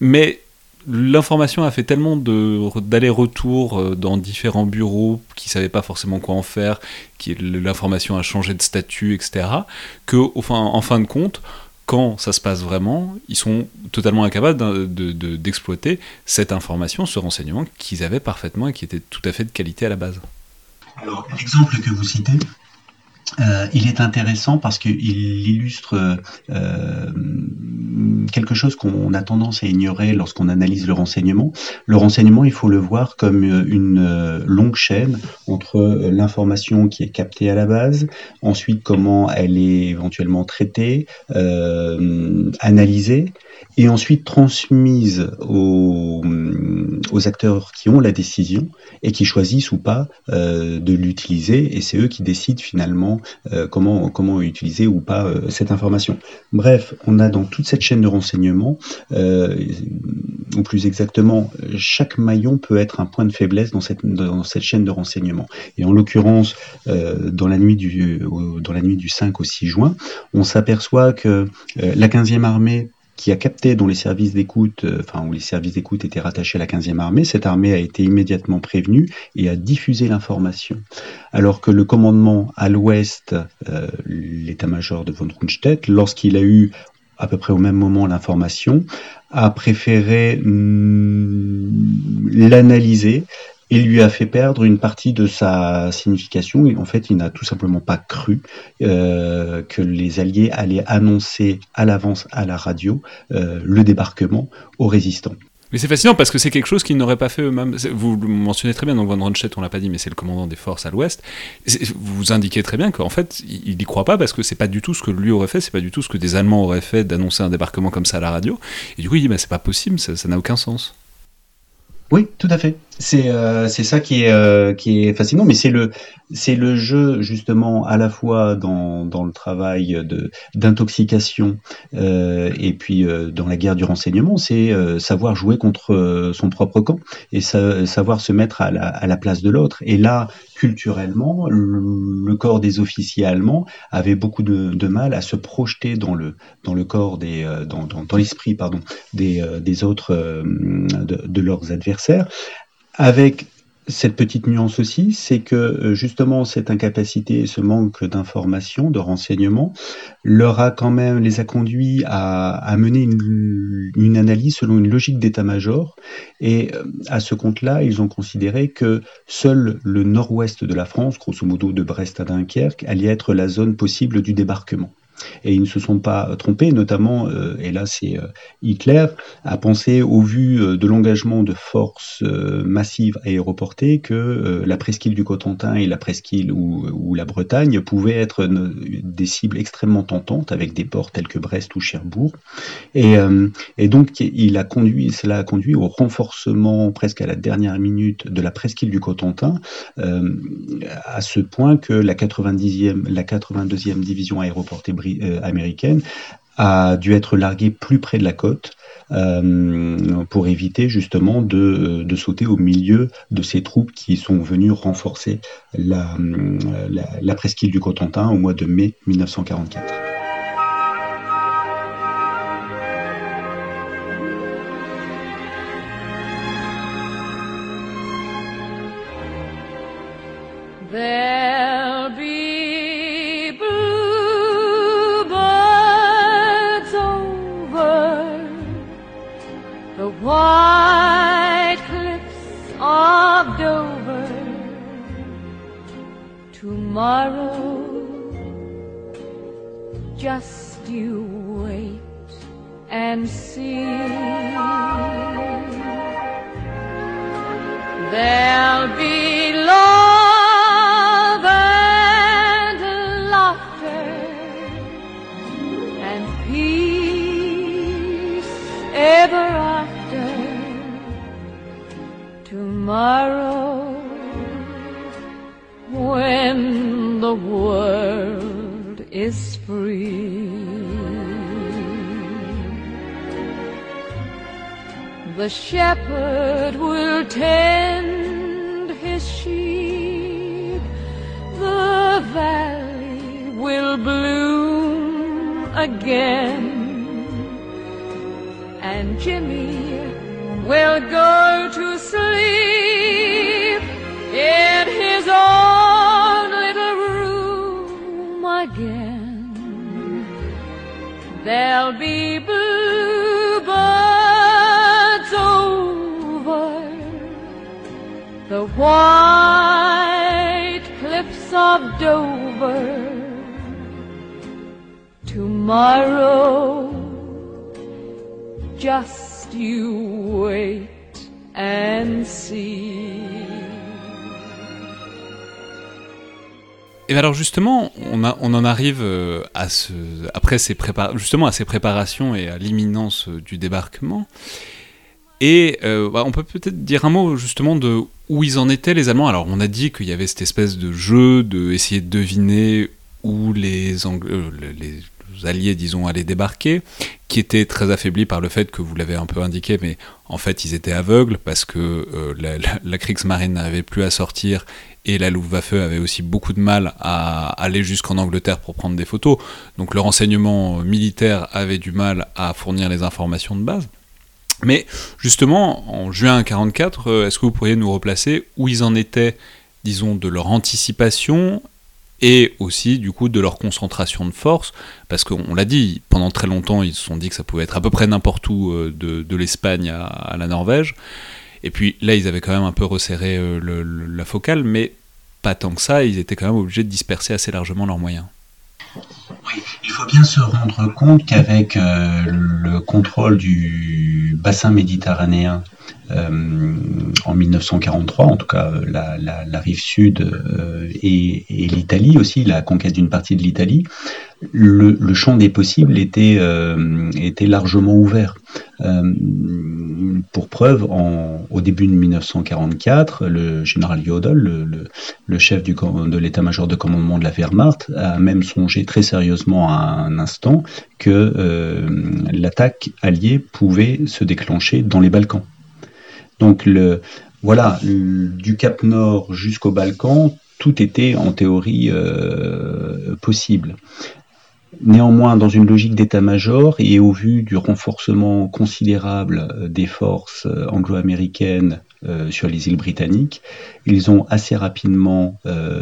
Mais l'information a fait tellement d'allers-retours euh, dans différents bureaux qui ne savaient pas forcément quoi en faire, qui l'information a changé de statut, etc., que en fin de compte, quand ça se passe vraiment, ils sont totalement incapables d'exploiter cette information, ce renseignement qu'ils avaient parfaitement et qui était tout à fait de qualité à la base. Alors, l'exemple que vous citez, euh, il est intéressant parce qu'il illustre euh, quelque chose qu'on a tendance à ignorer lorsqu'on analyse le renseignement. Le renseignement, il faut le voir comme une longue chaîne entre l'information qui est captée à la base, ensuite comment elle est éventuellement traitée, euh, analysée, et ensuite transmise aux, aux, acteurs qui ont la décision et qui choisissent ou pas euh, de l'utiliser, et c'est eux qui décident finalement euh, comment, comment utiliser ou pas euh, cette information. Bref, on a dans toute cette chaîne de renseignement, ou plus exactement, chaque maillon peut être un point de faiblesse dans cette, dans cette chaîne de renseignement. Et en l'occurrence, dans, la nuit du, dans la nuit du 5 au 6 juin, on s'aperçoit que la 15e armée qui a capté dont les services d'écoute, euh, enfin où les services d'écoute étaient rattachés à la 15e armée. Cette armée a été immédiatement prévenue et a diffusé l'information. Alors que le commandement à l'ouest, euh, l'état-major de von Rundstedt, lorsqu'il a eu à peu près au même moment l'information, a préféré mm, l'analyser il lui a fait perdre une partie de sa signification. En fait, il n'a tout simplement pas cru euh, que les Alliés allaient annoncer à l'avance à la radio euh, le débarquement aux résistants. Mais c'est fascinant parce que c'est quelque chose qu'ils n'auraient pas fait eux-mêmes. Vous le mentionnez très bien, donc Von Ronstedt, on l'a pas dit, mais c'est le commandant des forces à l'ouest. Vous indiquez très bien qu'en fait, il n'y croit pas parce que c'est pas du tout ce que lui aurait fait, c'est pas du tout ce que des Allemands auraient fait d'annoncer un débarquement comme ça à la radio. Et du coup, il dit, bah, c'est pas possible, ça n'a aucun sens. Oui, tout à fait. C'est euh, c'est ça qui est euh, qui est fascinant, mais c'est le c'est le jeu justement à la fois dans dans le travail de d'intoxication euh, et puis dans la guerre du renseignement, c'est savoir jouer contre son propre camp et savoir se mettre à la à la place de l'autre. Et là, culturellement, le, corps des officiers allemands avait beaucoup de, mal à se projeter dans le dans le corps des dans, dans l'esprit pardon des des autres de, de leurs adversaires avec cette petite nuance aussi, c'est que euh, justement cette incapacité, ce manque d'information, de renseignements, leur a quand même les a conduits à, mener une, une, analyse selon une logique d'état-major. Et euh, à ce compte-là, ils ont considéré que seul le nord-ouest de la France, grosso modo de Brest à Dunkerque, allait être la zone possible du débarquement. Et ils ne se sont pas trompés, notamment, euh, et là c'est euh, Hitler, a pensé au vu euh, de l'engagement de forces massives aéroportées que la presqu'île du Cotentin et la presqu'île ou, la Bretagne pouvaient être des cibles extrêmement tentantes avec des ports tels que Brest ou Cherbourg. Et, donc il a conduit, cela a conduit au renforcement presque à la dernière minute de la presqu'île du Cotentin, à ce point que la 90e, la 82e division aéroportée britannique américaine a dû être larguée plus près de la côte euh, pour éviter justement de, de, sauter au milieu de ces troupes qui sont venues renforcer la presqu'île du Cotentin au mois de mai 1944. tomorrow. Just you wait and see. There'll be love and laughter and peace ever after. Tomorrow. The world is free. The shepherd will tend his sheep, the valley will bloom again, and Jimmy will go of Dover. Tomorrow, just you wait and see. Et alors justement, on, a, on en arrive euh, à ce, après ces justement à ces préparations et à l'imminence du débarquement. Et euh, bah, on peut peut-être dire un mot justement de où ils en étaient les Allemands. Alors on a dit qu'il y avait cette espèce de jeu de essayer de deviner où les, euh, alliés, disons, allaient débarquer, qui était très affaibli par le fait que vous l'avez un peu indiqué, mais en fait ils étaient aveugles parce que euh, la, la, Kriegsmarine n'avait plus à sortir et la Luftwaffe avait aussi beaucoup de mal à aller jusqu'en Angleterre pour prendre des photos. Donc le renseignement militaire avait du mal à fournir les informations de base. Mais justement, en juin 1944, euh, est-ce que vous pourriez nous replacer où ils en étaient, disons, de leur anticipation et aussi du coup de leur concentration de force, parce qu'on l'a dit, pendant très longtemps ils se sont dit que ça pouvait être à peu près n'importe où euh, de, l'Espagne à, la Norvège, et puis là ils avaient quand même un peu resserré euh, la focale, mais pas tant que ça, ils étaient quand même obligés de disperser assez largement leurs moyens. Oui, faut bien se rendre compte qu'avec euh, le contrôle du bassin méditerranéen en 1943, en tout cas la, rive sud et, l'Italie aussi, la conquête d'une partie de l'Italie, le, champ des possibles était, largement ouvert. pour preuve, au début de 1944, le général Jodl, le, chef de l'état-major de commandement de la Wehrmacht, a même songé très sérieusement à un instant que l'attaque alliée pouvait se déclencher dans les Balkans. Donc le, voilà, du Cap Nord jusqu'au Balkan, tout était en théorie euh, possible. Néanmoins, dans une logique d'état-major et au vu du renforcement considérable euh, des forces euh, anglo-américaines sur les îles britanniques, ils ont assez rapidement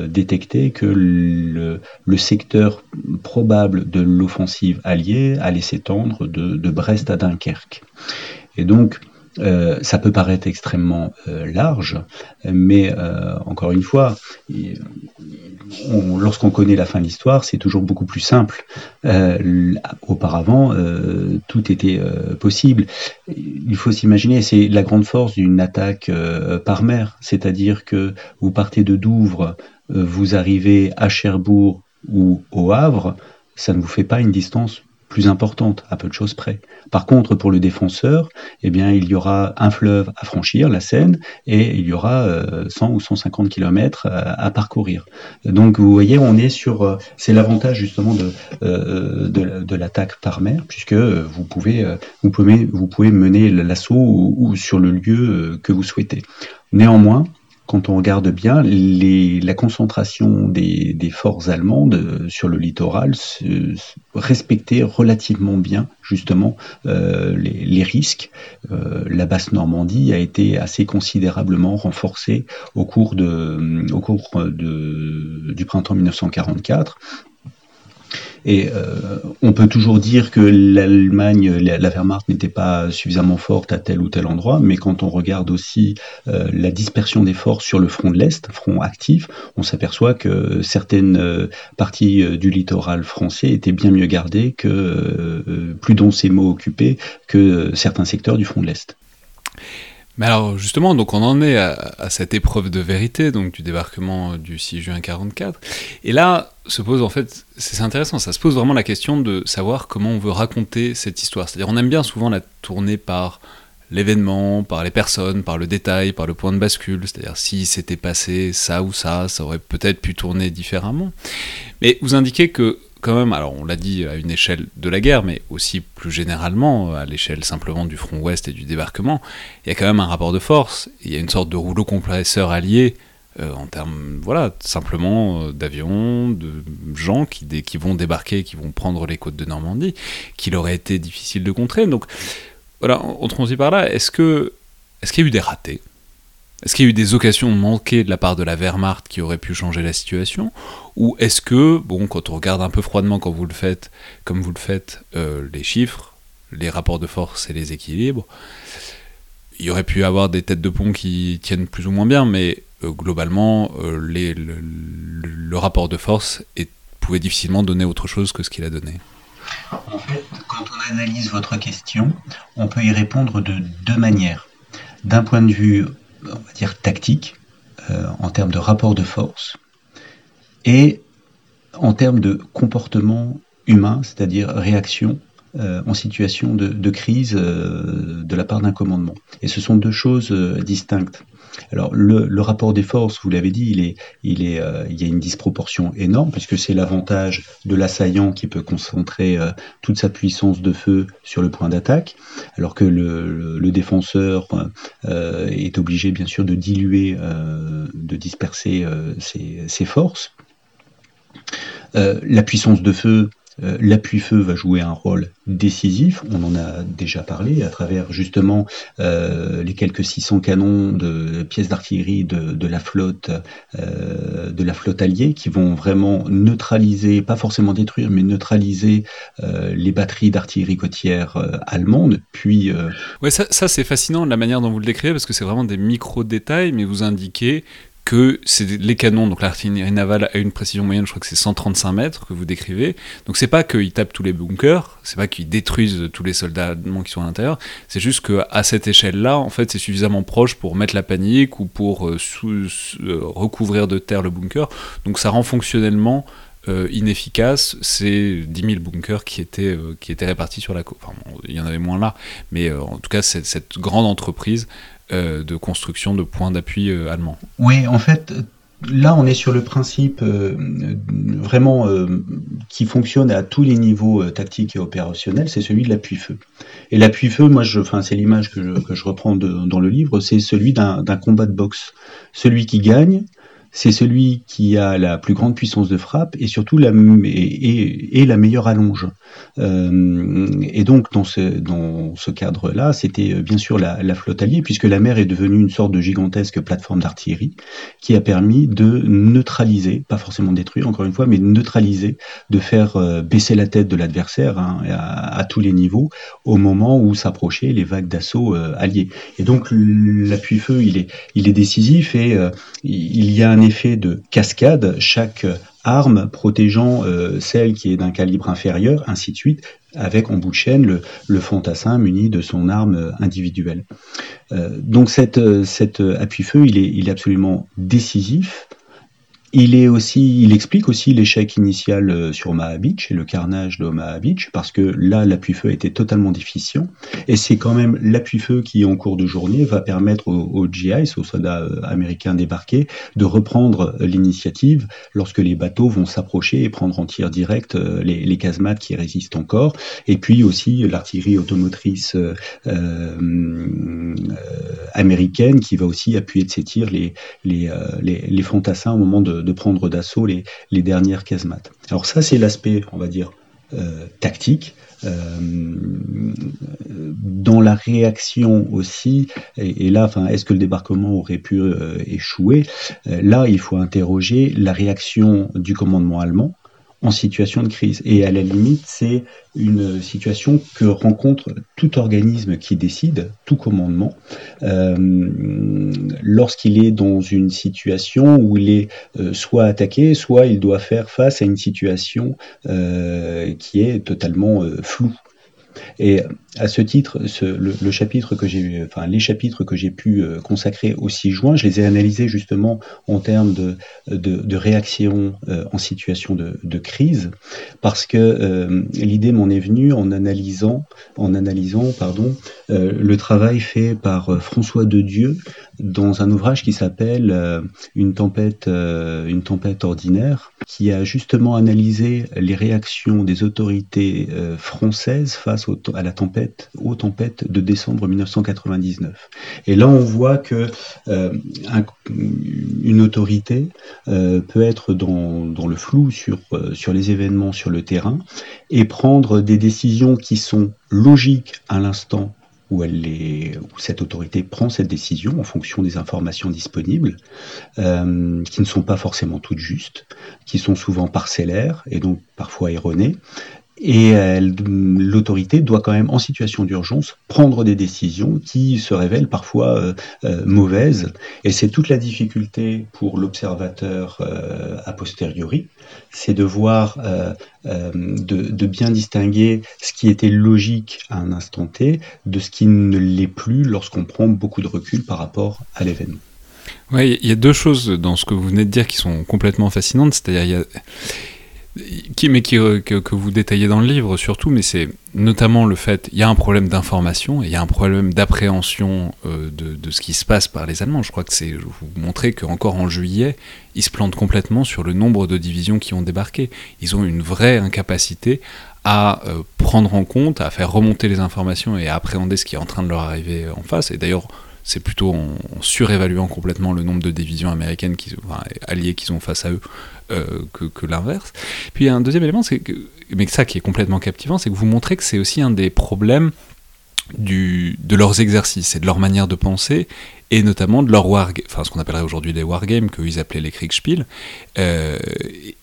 détecté que le, secteur probable de l'offensive alliée allait s'étendre de, de, Brest à Dunkerque. Et donc, euh, ça peut paraître extrêmement euh, large, mais euh, encore une fois, lorsqu'on connaît la fin de l'histoire, c'est toujours beaucoup plus simple. auparavant, tout était possible. Il faut s'imaginer, c'est la grande force d'une attaque par mer, c'est-à-dire que vous partez de Douvres, vous arrivez à Cherbourg ou au Havre, ça ne vous fait pas une distance plus importante, à peu de choses près. Par contre, pour le défenseur, eh bien, il y aura un fleuve à franchir, la Seine, et il y aura 100 euh, ou 150 km euh, à, parcourir. Donc, vous voyez, on est sur, euh, c'est l'avantage justement de, de, l'attaque par mer, puisque vous pouvez, vous pouvez, vous pouvez mener l'assaut ou sur le lieu que vous souhaitez. Néanmoins, quand on regarde bien, la concentration des, forces allemandes euh, sur le littoral respectait relativement bien justement euh, les, risques. Euh, la basse Normandie a été assez considérablement renforcée au cours, de, au cours du printemps 1944 et euh, on peut toujours dire que l'Allemagne, la, Wehrmacht n'était pas suffisamment forte à tel ou tel endroit, mais quand on regarde aussi euh, la dispersion des forces sur le front de l'Est, front actif, on s'aperçoit que certaines euh, parties du littoral français étaient bien mieux gardées que plus densément occupées que certains secteurs du front de l'Est. Mais alors justement, donc on en est à, cette épreuve de vérité, donc du débarquement du 6 juin 44. Et là se pose en fait, c'est intéressant, ça se pose vraiment la question de savoir comment on veut raconter cette histoire. C'est-à-dire on aime bien souvent la tourner par l'événement, par les personnes, par le détail, par le point de bascule. C'est-à-dire si c'était passé ça ou ça, ça aurait peut-être pu tourner différemment. Mais vous indiquez que quand même, alors on l'a dit à une échelle de la guerre, mais aussi plus généralement à l'échelle simplement du front ouest et du débarquement, il y a quand même un rapport de force, il y a une sorte de rouleau compresseur allié euh, en termes, voilà, simplement euh, d'avions, de gens qui, vont débarquer, qui vont prendre les côtes de Normandie, qu'il aurait été difficile de contrer. Donc voilà, on transite par là. Est-ce que est-ce qu'il y a eu des ratés? Est-ce qu'il y a eu des occasions manquées de la part de la Wehrmacht qui auraient pu changer la situation Ou est-ce que, bon, quand on regarde un peu froidement quand vous le faites, comme vous le faites, euh, les chiffres, les rapports de force et les équilibres, il y aurait pu avoir des têtes de pont qui tiennent plus ou moins bien, mais euh, globalement, euh, le, rapport de force pouvait difficilement donner autre chose que ce qu'il a donné. En fait, quand on analyse votre question, on peut y répondre de deux manières. D'un point de vue on va dire, tactique, euh, en termes de rapport de force, et en termes de comportement humain, c'est-à-dire réaction euh, en situation de, crise euh, de la part d'un commandement. Et ce sont deux choses distinctes. Alors le, rapport des forces, vous l'avez dit, euh, il y a une disproportion énorme puisque c'est l'avantage de l'assaillant qui peut concentrer euh, toute sa puissance de feu sur le point d'attaque, alors que le, défenseur euh, est obligé bien sûr de diluer, de disperser ses, forces. la puissance de feu l'appui-feu va jouer un rôle décisif, on en a déjà parlé à travers justement euh, les quelques 600 canons de pièces d'artillerie de, la flotte euh, de la flotte alliée qui vont vraiment neutraliser, pas forcément détruire, mais neutraliser les batteries d'artillerie côtière allemandes. Puis ouais, ça, ça c'est fascinant la manière dont vous le décrivez parce que c'est vraiment des micro détails, mais vous indiquez que les canons, donc l'artillerie navale a une précision moyenne, je crois que c'est 135 mètres que vous décrivez. Donc c'est pas qu'ils tapent tous les bunkers, c'est pas qu'ils détruisent tous les soldats allemands qui sont à l'intérieur, c'est juste qu'à cette échelle-là, en fait, c'est suffisamment proche pour mettre la panique ou pour euh, euh, recouvrir de terre le bunker. Donc ça rend fonctionnellement euh, inefficace ces 10 000 bunkers qui étaient, qui étaient répartis sur la côte. Enfin, il y en avait moins là, mais en tout cas, cette, grande entreprise de construction de points d'appui euh, allemands. Oui, en fait, là, on est sur le principe euh, vraiment qui fonctionne à tous les niveaux tactiques et opérationnels, c'est celui de l'appui-feu. Et l'appui-feu, moi, c'est l'image que je reprends dans le livre, c'est celui d'un combat de boxe. Celui qui gagne, c'est celui qui a la plus grande puissance de frappe et surtout la, et, la meilleure allonge. Euh, et donc dans ce, dans ce cadre-là, c'était euh, bien sûr la, flotte alliée, puisque la mer est devenue une sorte de gigantesque plateforme d'artillerie qui a permis de neutraliser, pas forcément détruire encore une fois, mais neutraliser, de faire euh, baisser la tête de l'adversaire hein, à, tous les niveaux au moment où s'approchaient les vagues d'assaut alliées. Et donc l'appui-feu, il est, il est décisif et il y a un effet de cascade, chaque arme protégeant euh, celle qui est d'un calibre inférieur, ainsi de suite, avec en bout de chaîne le, fantassin muni de son arme individuelle. Euh, donc cette, cet appui-feu, il est absolument décisif il, est aussi, il explique aussi l'échec initial euh, sur Omaha et le carnage d'Omaha Beach, parce que là, l'appui-feu était totalement déficient. Et c'est quand même l'appui-feu qui, en cours de journée, va permettre aux, GIs, aux soldats euh, américains débarqués, de reprendre euh, l'initiative lorsque les bateaux vont s'approcher et prendre en tir direct les, casemates qui résistent encore. Et puis aussi l'artillerie automotrice américaine qui va aussi appuyer de ses tirs les, les, les fantassins au moment de de prendre d'assaut les, dernières casemates. Alors ça, c'est l'aspect, on va dire, euh, tactique. Euh, dans la réaction aussi, et, là, enfin, est-ce que le débarquement aurait pu euh, échouer? Là, il faut interroger la réaction du commandement allemand en situation de crise. Et à la limite, c'est une situation que rencontre tout organisme qui décide, tout commandement, euh, lorsqu'il est dans une situation où il est euh, soit attaqué, soit il doit faire face à une situation euh, qui est totalement floue. Et à ce titre, le, chapitre que j'ai, enfin les chapitres que j'ai pu euh, consacrer au 6 juin, je les ai analysés justement en termes de, de, réaction euh, en situation de, crise, parce que euh, l'idée m'en est venue en analysant, en analysant, pardon, le travail fait par François de Dieu dans un ouvrage qui s'appelle Une tempête, une tempête ordinaire, qui a justement analysé les réactions des autorités françaises face à la tempête aux tempêtes de décembre 1999. Et là, on voit que euh, une autorité euh, peut être dans, le flou sur, euh, sur les événements sur le terrain et prendre des décisions qui sont logiques à l'instant où cette autorité prend cette décision en fonction des informations disponibles, qui ne sont pas forcément toutes justes, qui sont souvent parcellaires et donc parfois erronées, et l'autorité doit quand même, en situation d'urgence, prendre des décisions qui se révèlent parfois euh, euh, mauvaises. Et c'est toute la difficulté pour l'observateur euh, a posteriori, c'est de voir, de, de, bien distinguer ce qui était logique à un instant T de ce qui ne l'est plus lorsqu'on prend beaucoup de recul par rapport à l'événement. Oui, il y a deux choses dans ce que vous venez de dire qui sont complètement fascinantes. C'est-à-dire, il y a qui, mais qui, euh, que, vous détaillez dans le livre surtout, mais c'est notamment le fait, il y a un problème d'information, il y a un problème d'appréhension euh, de, ce qui se passe par les Allemands. Je crois que c'est vous montrer qu'encore en juillet, ils se plantent complètement sur le nombre de divisions qui ont débarqué. Ils ont une vraie incapacité à euh, prendre en compte, à faire remonter les informations et à appréhender ce qui est en train de leur arriver en face. Et d'ailleurs, c'est plutôt en, surévaluant complètement le nombre de divisions américaines qui, enfin, alliées qu'ils ont face à eux euh, que, l'inverse. Puis un deuxième élément, c'est que, mais ça qui est complètement captivant, c'est que vous montrez que c'est aussi un des problèmes du, de leurs exercices et de leur manière de penser, et notamment de leur war, enfin ce qu'on appellerait aujourd'hui des wargames, qu'ils appelaient les Kriegspiel, euh,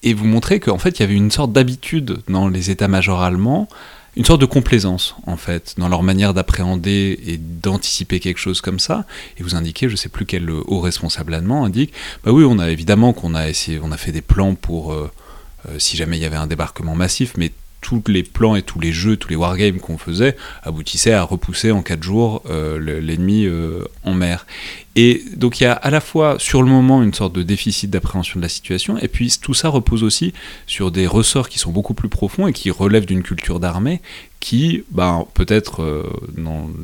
et vous montrez qu'en fait il y avait une sorte d'habitude dans les états-majors allemands une sorte de complaisance en fait dans leur manière d'appréhender et d'anticiper quelque chose comme ça. Et vous indiquez, je sais plus quel haut responsable allemand indique, bah oui, on a évidemment qu'on a essayé, on a fait des plans pour euh, euh, si jamais il y avait un débarquement massif, mais tous les plans et tous les jeux, tous les wargames qu'on faisait aboutissaient à repousser en 4 jours euh, l'ennemi euh, en mer. Et donc il y a à la fois sur le moment une sorte de déficit d'appréhension de la situation, et puis tout ça repose aussi sur des ressorts qui sont beaucoup plus profonds et qui relèvent d'une culture d'armée qui, ben, peut-être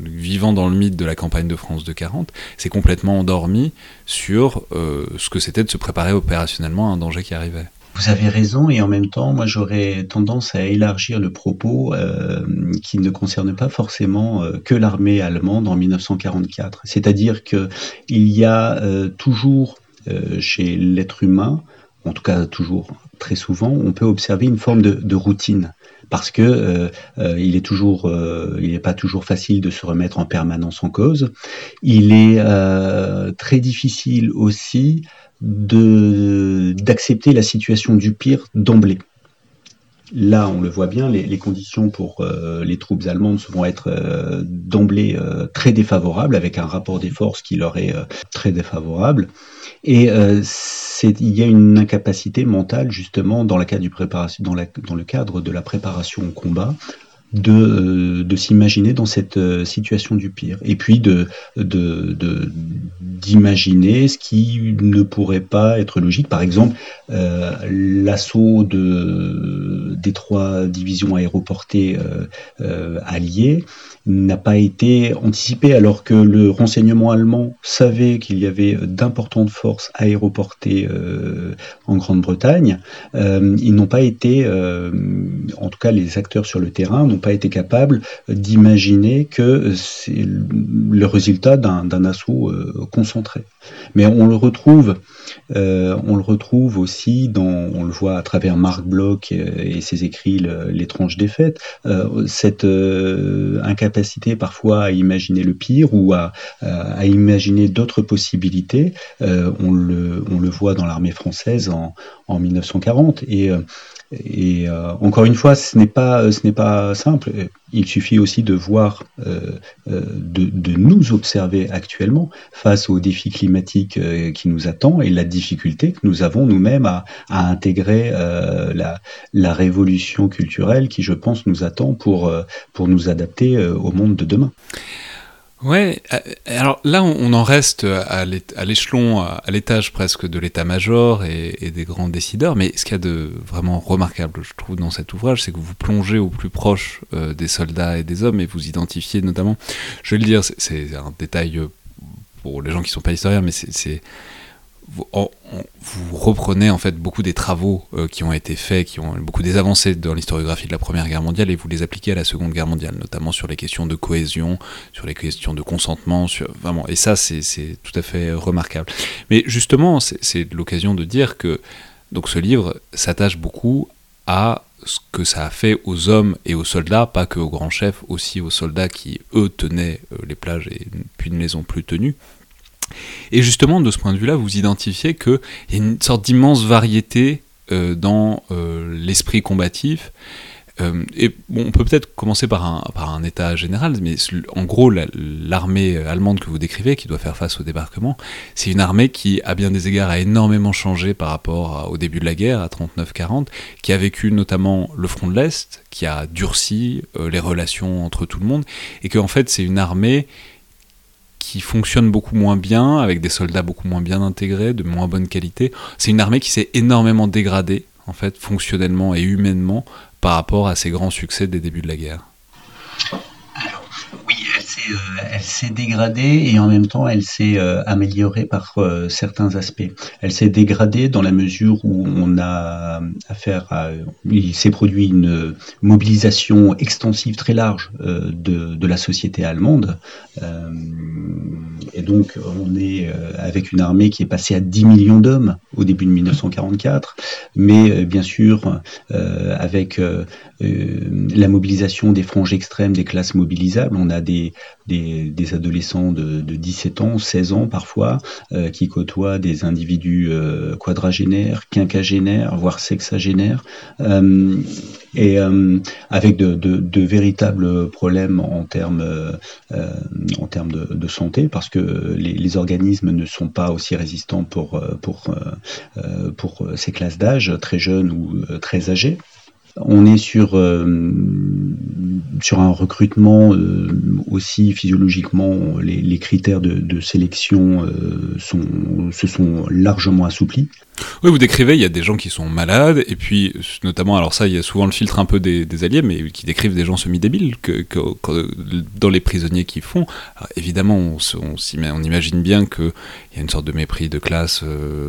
vivant dans le mythe de la campagne de France de 40, s'est complètement endormi sur ce que c'était de se préparer opérationnellement à un danger qui arrivait. Vous avez raison et en même temps, moi j'aurais tendance à élargir le propos euh, qui ne concerne pas forcément euh, que l'armée allemande en 1944. C'est-à-dire que il y a euh, toujours chez l'être humain, en tout cas toujours très souvent, on peut observer une forme de, routine parce que il est toujours, il n'est pas toujours facile de se remettre en permanence en cause. Il est très difficile aussi de d'accepter la situation du pire d'emblée. Là, on le voit bien, les, conditions pour euh, les troupes allemandes vont être euh, d'emblée euh, très défavorables, avec un rapport des forces qui leur est très défavorable. Et il y a une incapacité mentale, justement, dans, le cadre de la préparation au combat, de, euh, de s'imaginer dans cette euh, situation du pire, et puis de d'imaginer ce qui ne pourrait pas être logique. Par exemple, euh, l'assaut de, des trois divisions aéroportées alliées n'a pas été anticipé alors que le renseignement allemand savait qu'il y avait d'importantes forces aéroportées en Grande-Bretagne. ils n'ont pas été, en tout cas les acteurs sur le terrain, pas été capable d'imaginer que c'est le résultat d'un assaut euh, concentré. Mais on le retrouve, euh, on le retrouve aussi dans, on le voit à travers Marc Bloch et, ses écrits L'étrange défaite, euh, cette incapacité parfois à imaginer le pire ou à, à imaginer d'autres possibilités. on, le, on le voit dans l'armée française en, en 1940 et et euh, encore une fois, ce n'est pas, ce n'est pas simple. Il suffit aussi de voir, euh, euh, de, de, nous observer actuellement face aux défis climatiques qui nous attendent et la difficulté que nous avons nous-mêmes à, à, intégrer la, la, révolution culturelle qui, je pense, nous attend pour, pour nous adapter au monde de demain. Ouais, euh, alors là on en reste à l'échelon, à l'étage presque de l'état-major et, des grands décideurs, mais ce qu'il y a de vraiment remarquable, je trouve, dans cet ouvrage, c'est que vous plongez au plus proche euh, des soldats et des hommes et vous identifiez notamment, je vais le dire, c'est un détail euh, pour les gens qui ne sont pas historiens, mais c'est vous, reprenez en fait beaucoup des travaux euh, qui ont été faits, qui ont beaucoup des avancées dans l'historiographie de la Première Guerre mondiale et vous les appliquez à la Seconde Guerre mondiale, notamment sur les questions de cohésion, sur les questions de consentement, vraiment, et ça c'est tout à fait remarquable. Mais justement, c'est l'occasion de dire que donc ce livre s'attache beaucoup à ce que ça a fait aux hommes et aux soldats, pas que aux grands chefs, aussi aux soldats qui, eux, tenaient euh, les plages et puis ne les ont plus tenues. Et justement, de ce point de vue-là, vous identifiez qu'il y a une sorte d'immense variété euh, dans euh, l'esprit combatif. Euh, et on peut peut-être commencer par un, par un état général, mais en gros, l'armée allemande que vous décrivez, qui doit faire face au débarquement, c'est une armée qui, à bien des égards, a énormément changé par rapport au début de la guerre, à 39-40, qui a vécu notamment le front de l'Est, qui a durci les relations entre tout le monde, et qu'en fait, c'est une armée qui fonctionne beaucoup moins bien, avec des soldats beaucoup moins bien intégrés, de moins bonne qualité. C'est une armée qui s'est énormément dégradée, en fait, fonctionnellement et humainement, par rapport à ses grands succès des débuts de la guerre. Elle s'est dégradée et en même temps elle s'est euh, améliorée par euh, certains aspects. Elle s'est dégradée dans la mesure où on a affaire à, il s'est produit une mobilisation extensive très large de, de, la société allemande et donc on est avec une armée qui est passée à 10 millions d'hommes au début de 1944, mais bien sûr avec la mobilisation des franges extrêmes des classes mobilisables, on a des, des, adolescents de, de, 17 ans, 16 ans parfois, qui côtoient des individus quadragénaires, quinquagénaires, voire sexagénaires, et avec de, véritables problèmes en termes, de, santé, parce que les, organismes ne sont pas aussi résistants pour, ces classes d'âge, très jeunes ou très âgées. On est sur, euh, sur un recrutement euh, aussi physiologiquement, les, critères de, sélection euh, se sont largement assouplis. Oui, vous décrivez, il y a des gens qui sont malades, et puis notamment, alors ça, il y a souvent le filtre un peu des, alliés, mais qui décrivent des gens semi-débiles que, dans les prisonniers qui font. évidemment, on, imagine bien qu'il y a une sorte de mépris de classe,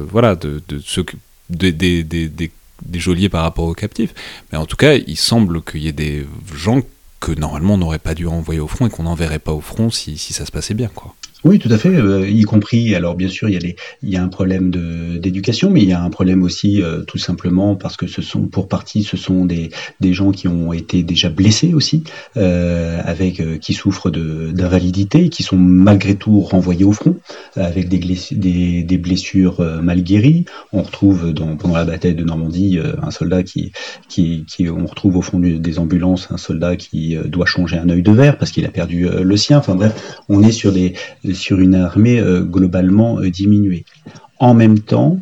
voilà, de, ceux des, des, des geôliers par rapport aux captifs. Mais en tout cas, il semble qu'il y ait des gens que normalement on n'aurait pas dû envoyer au front et qu'on n'enverrait pas au front si, si ça se passait bien. quoi. Oui, tout à fait, euh, y compris, alors bien sûr, il y a, les, il y a un problème d'éducation, mais il y a un problème aussi euh, tout simplement parce que ce sont, pour partie, ce sont des, des gens qui ont été déjà blessés aussi, euh, avec, qui souffrent d'invalidité, qui sont malgré tout renvoyés au front, avec des, des, des blessures mal guéries. On retrouve dans, pendant la bataille de Normandie un soldat qui, qui, qui, on retrouve au fond des ambulances un soldat qui doit changer un œil de verre parce qu'il a perdu le sien. Enfin bref, on est sur des sur une armée euh, globalement euh, diminuée. En même temps,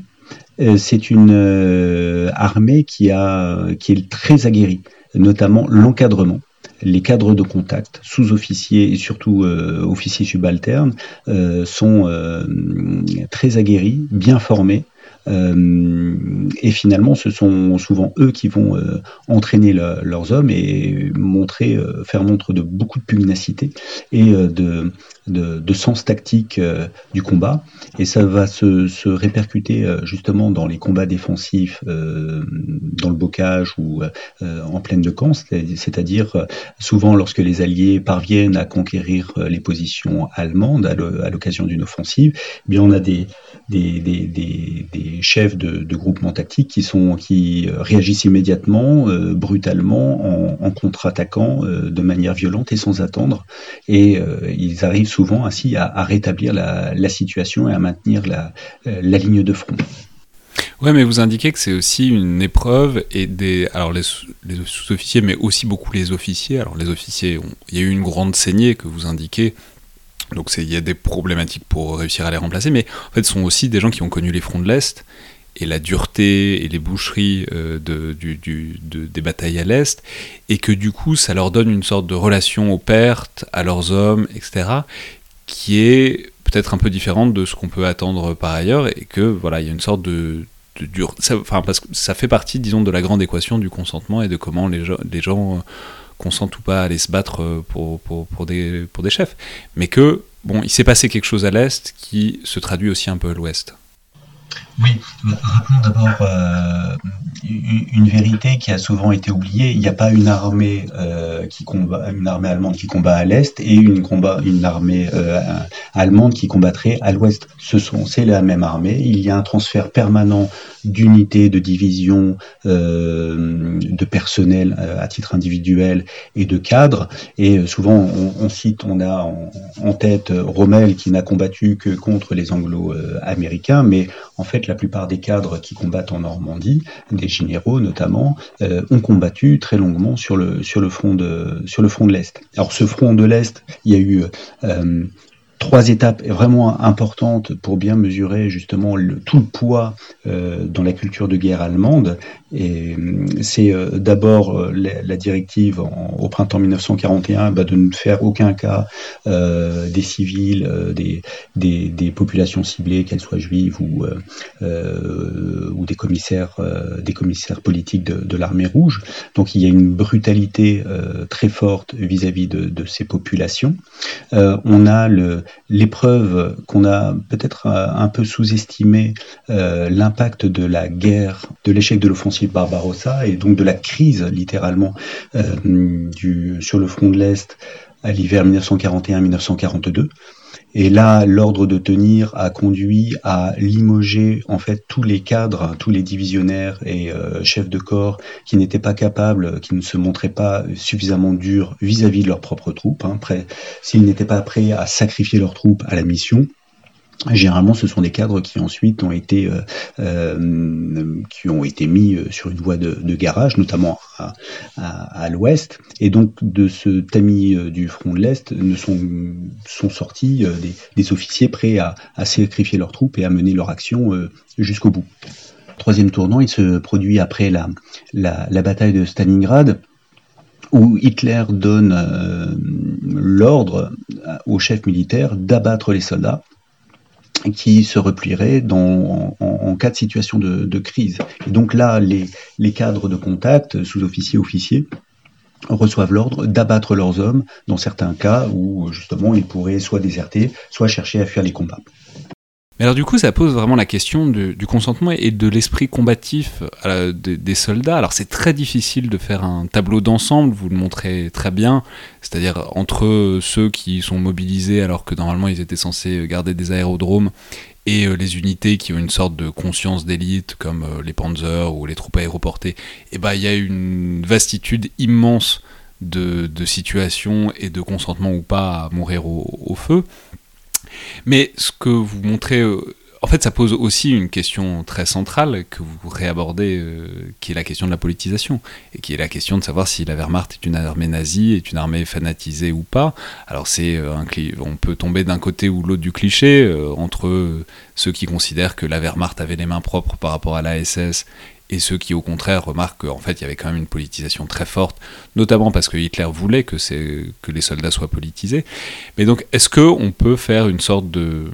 euh, c'est une armée qui est très aguerrie, notamment l'encadrement les cadres de contact, sous-officiers et surtout officiers subalternes, sont très aguerris, bien formés. Et finalement, ce sont souvent eux qui vont entraîner leurs hommes et montrer, faire montre de beaucoup de pugnacité et de, sens tactique euh, du combat. Et ça va se, répercuter euh, justement dans les combats défensifs, euh, dans le bocage ou en pleine de camp, c'est-à-dire souvent lorsque les Alliés parviennent à conquérir les positions allemandes à l'occasion d'une offensive, eh bien on a des, chefs de, de, groupements tactiques qui, sont, qui réagissent immédiatement, brutalement, en, contre-attaquant de manière violente et sans attendre. Et ils arrivent souvent ainsi à, rétablir la, situation et à maintenir la, ligne de front. Ouais, mais vous indiquez que c'est aussi une épreuve et des alors les, sous-officiers, mais aussi beaucoup les officiers. Alors les officiers, il y a eu une grande saignée que vous indiquez. Donc il y a des problématiques pour réussir à les remplacer, mais en fait, ce sont aussi des gens qui ont connu les fronts de l'Est et la dureté et les boucheries euh, de, des batailles à l'Est, et que du coup ça leur donne une sorte de relation aux pertes, à leurs hommes, etc., qui est peut-être un peu différente de ce qu'on peut attendre par ailleurs, et que voilà, il y a une sorte de, dur... enfin, parce que ça fait partie, disons, de la grande équation du consentement et de comment les, les gens consentent ou pas à aller se battre pour, pour, pour, des, pour des chefs. Mais que, bon, il s'est passé quelque chose à l'Est qui se traduit aussi un peu à l'Ouest. Oui, rappelons d'abord euh, une vérité qui a souvent été oubliée. Il n'y a pas une armée euh, qui combat, une armée allemande qui combat à l'est et une armée euh, allemande qui combattrait à l'ouest. Ce sont, c'est la même armée. Il y a un transfert permanent d'unités, de divisions, de personnel à titre individuel et de cadres. Et souvent, on, cite, on a en, en, tête Rommel qui n'a combattu que contre les Anglo-américains, mais en fait, la plupart des cadres qui combattent en Normandie, des généraux notamment, euh, ont combattu très longuement sur le, front de, l'Est. Alors ce front de l'Est, il y a eu euh, trois étapes vraiment importantes pour bien mesurer justement tout le poids euh, dans la culture de guerre allemande. Et euh, c'est euh, d'abord euh, la, directive au printemps 1941 bah, de ne faire aucun cas des civils, des, populations ciblées, qu'elles soient juives ou, des commissaires, des commissaires politiques de, l'armée rouge. Donc il y a une brutalité très forte vis-à-vis -vis de, ces populations. on a l'épreuve qu'on a peut-être un peu sous-estimé euh, l'impact de la guerre, de l'échec de l'offensive Barbarossa et donc de la crise littéralement euh, du, sur le front de l'Est à l'hiver 1941-1942 Et là, l'ordre de tenir a conduit à limoger en fait tous les cadres, tous les divisionnaires et euh, chefs de corps qui n'étaient pas capables, qui ne se montraient pas suffisamment durs vis-à-vis de leurs propres troupes. Hein. S'ils n'étaient pas prêts à sacrifier leurs troupes à la mission, Généralement, ce sont des cadres qui ensuite ont été euh, euh, qui ont été mis euh, sur une voie de, garage, notamment à, l'ouest. Et donc, de ce tamis du front de l'est, ne sont sont sortis des, officiers prêts à, sacrifier leurs troupes et à mener leur action jusqu'au bout. Troisième tournant, il se produit après la, la, la bataille de Stalingrad où Hitler donne l'ordre aux chefs militaires d'abattre les soldats qui se replierait dans, en, cas de situation de, crise. Et donc là, les, les cadres de contact, sous-officiers, officiers, reçoivent l'ordre d'abattre leurs hommes dans certains cas où justement ils pourraient soit déserter, soit chercher à fuir les combats. Mais alors du coup, ça pose vraiment la question du, consentement et de l'esprit combatif euh, des, soldats. Alors c'est très difficile de faire un tableau d'ensemble, vous le montrez très bien, c'est-à-dire entre ceux qui sont mobilisés alors que normalement ils étaient censés garder des aérodromes et euh, les unités qui ont une sorte de conscience d'élite comme euh, les Panzers ou les troupes aéroportées, et eh ben il y a une vastitude immense de, situations et de consentement ou pas à mourir au feu. Mais ce que vous montrez, euh, en fait, ça pose aussi une question très centrale que vous réabordez, euh, qui est la question de la politisation, et qui est la question de savoir si la Wehrmacht est une armée nazie, est une armée fanatisée ou pas. Alors c'est euh, on peut tomber d'un côté ou l'autre du cliché entre ceux qui considèrent que la Wehrmacht avait les mains propres par rapport à la SS et ceux qui au contraire remarquent qu'en fait il y avait quand même une politisation très forte, notamment parce que Hitler voulait que, les soldats soient politisés. Mais donc est-ce qu'on peut faire une sorte de...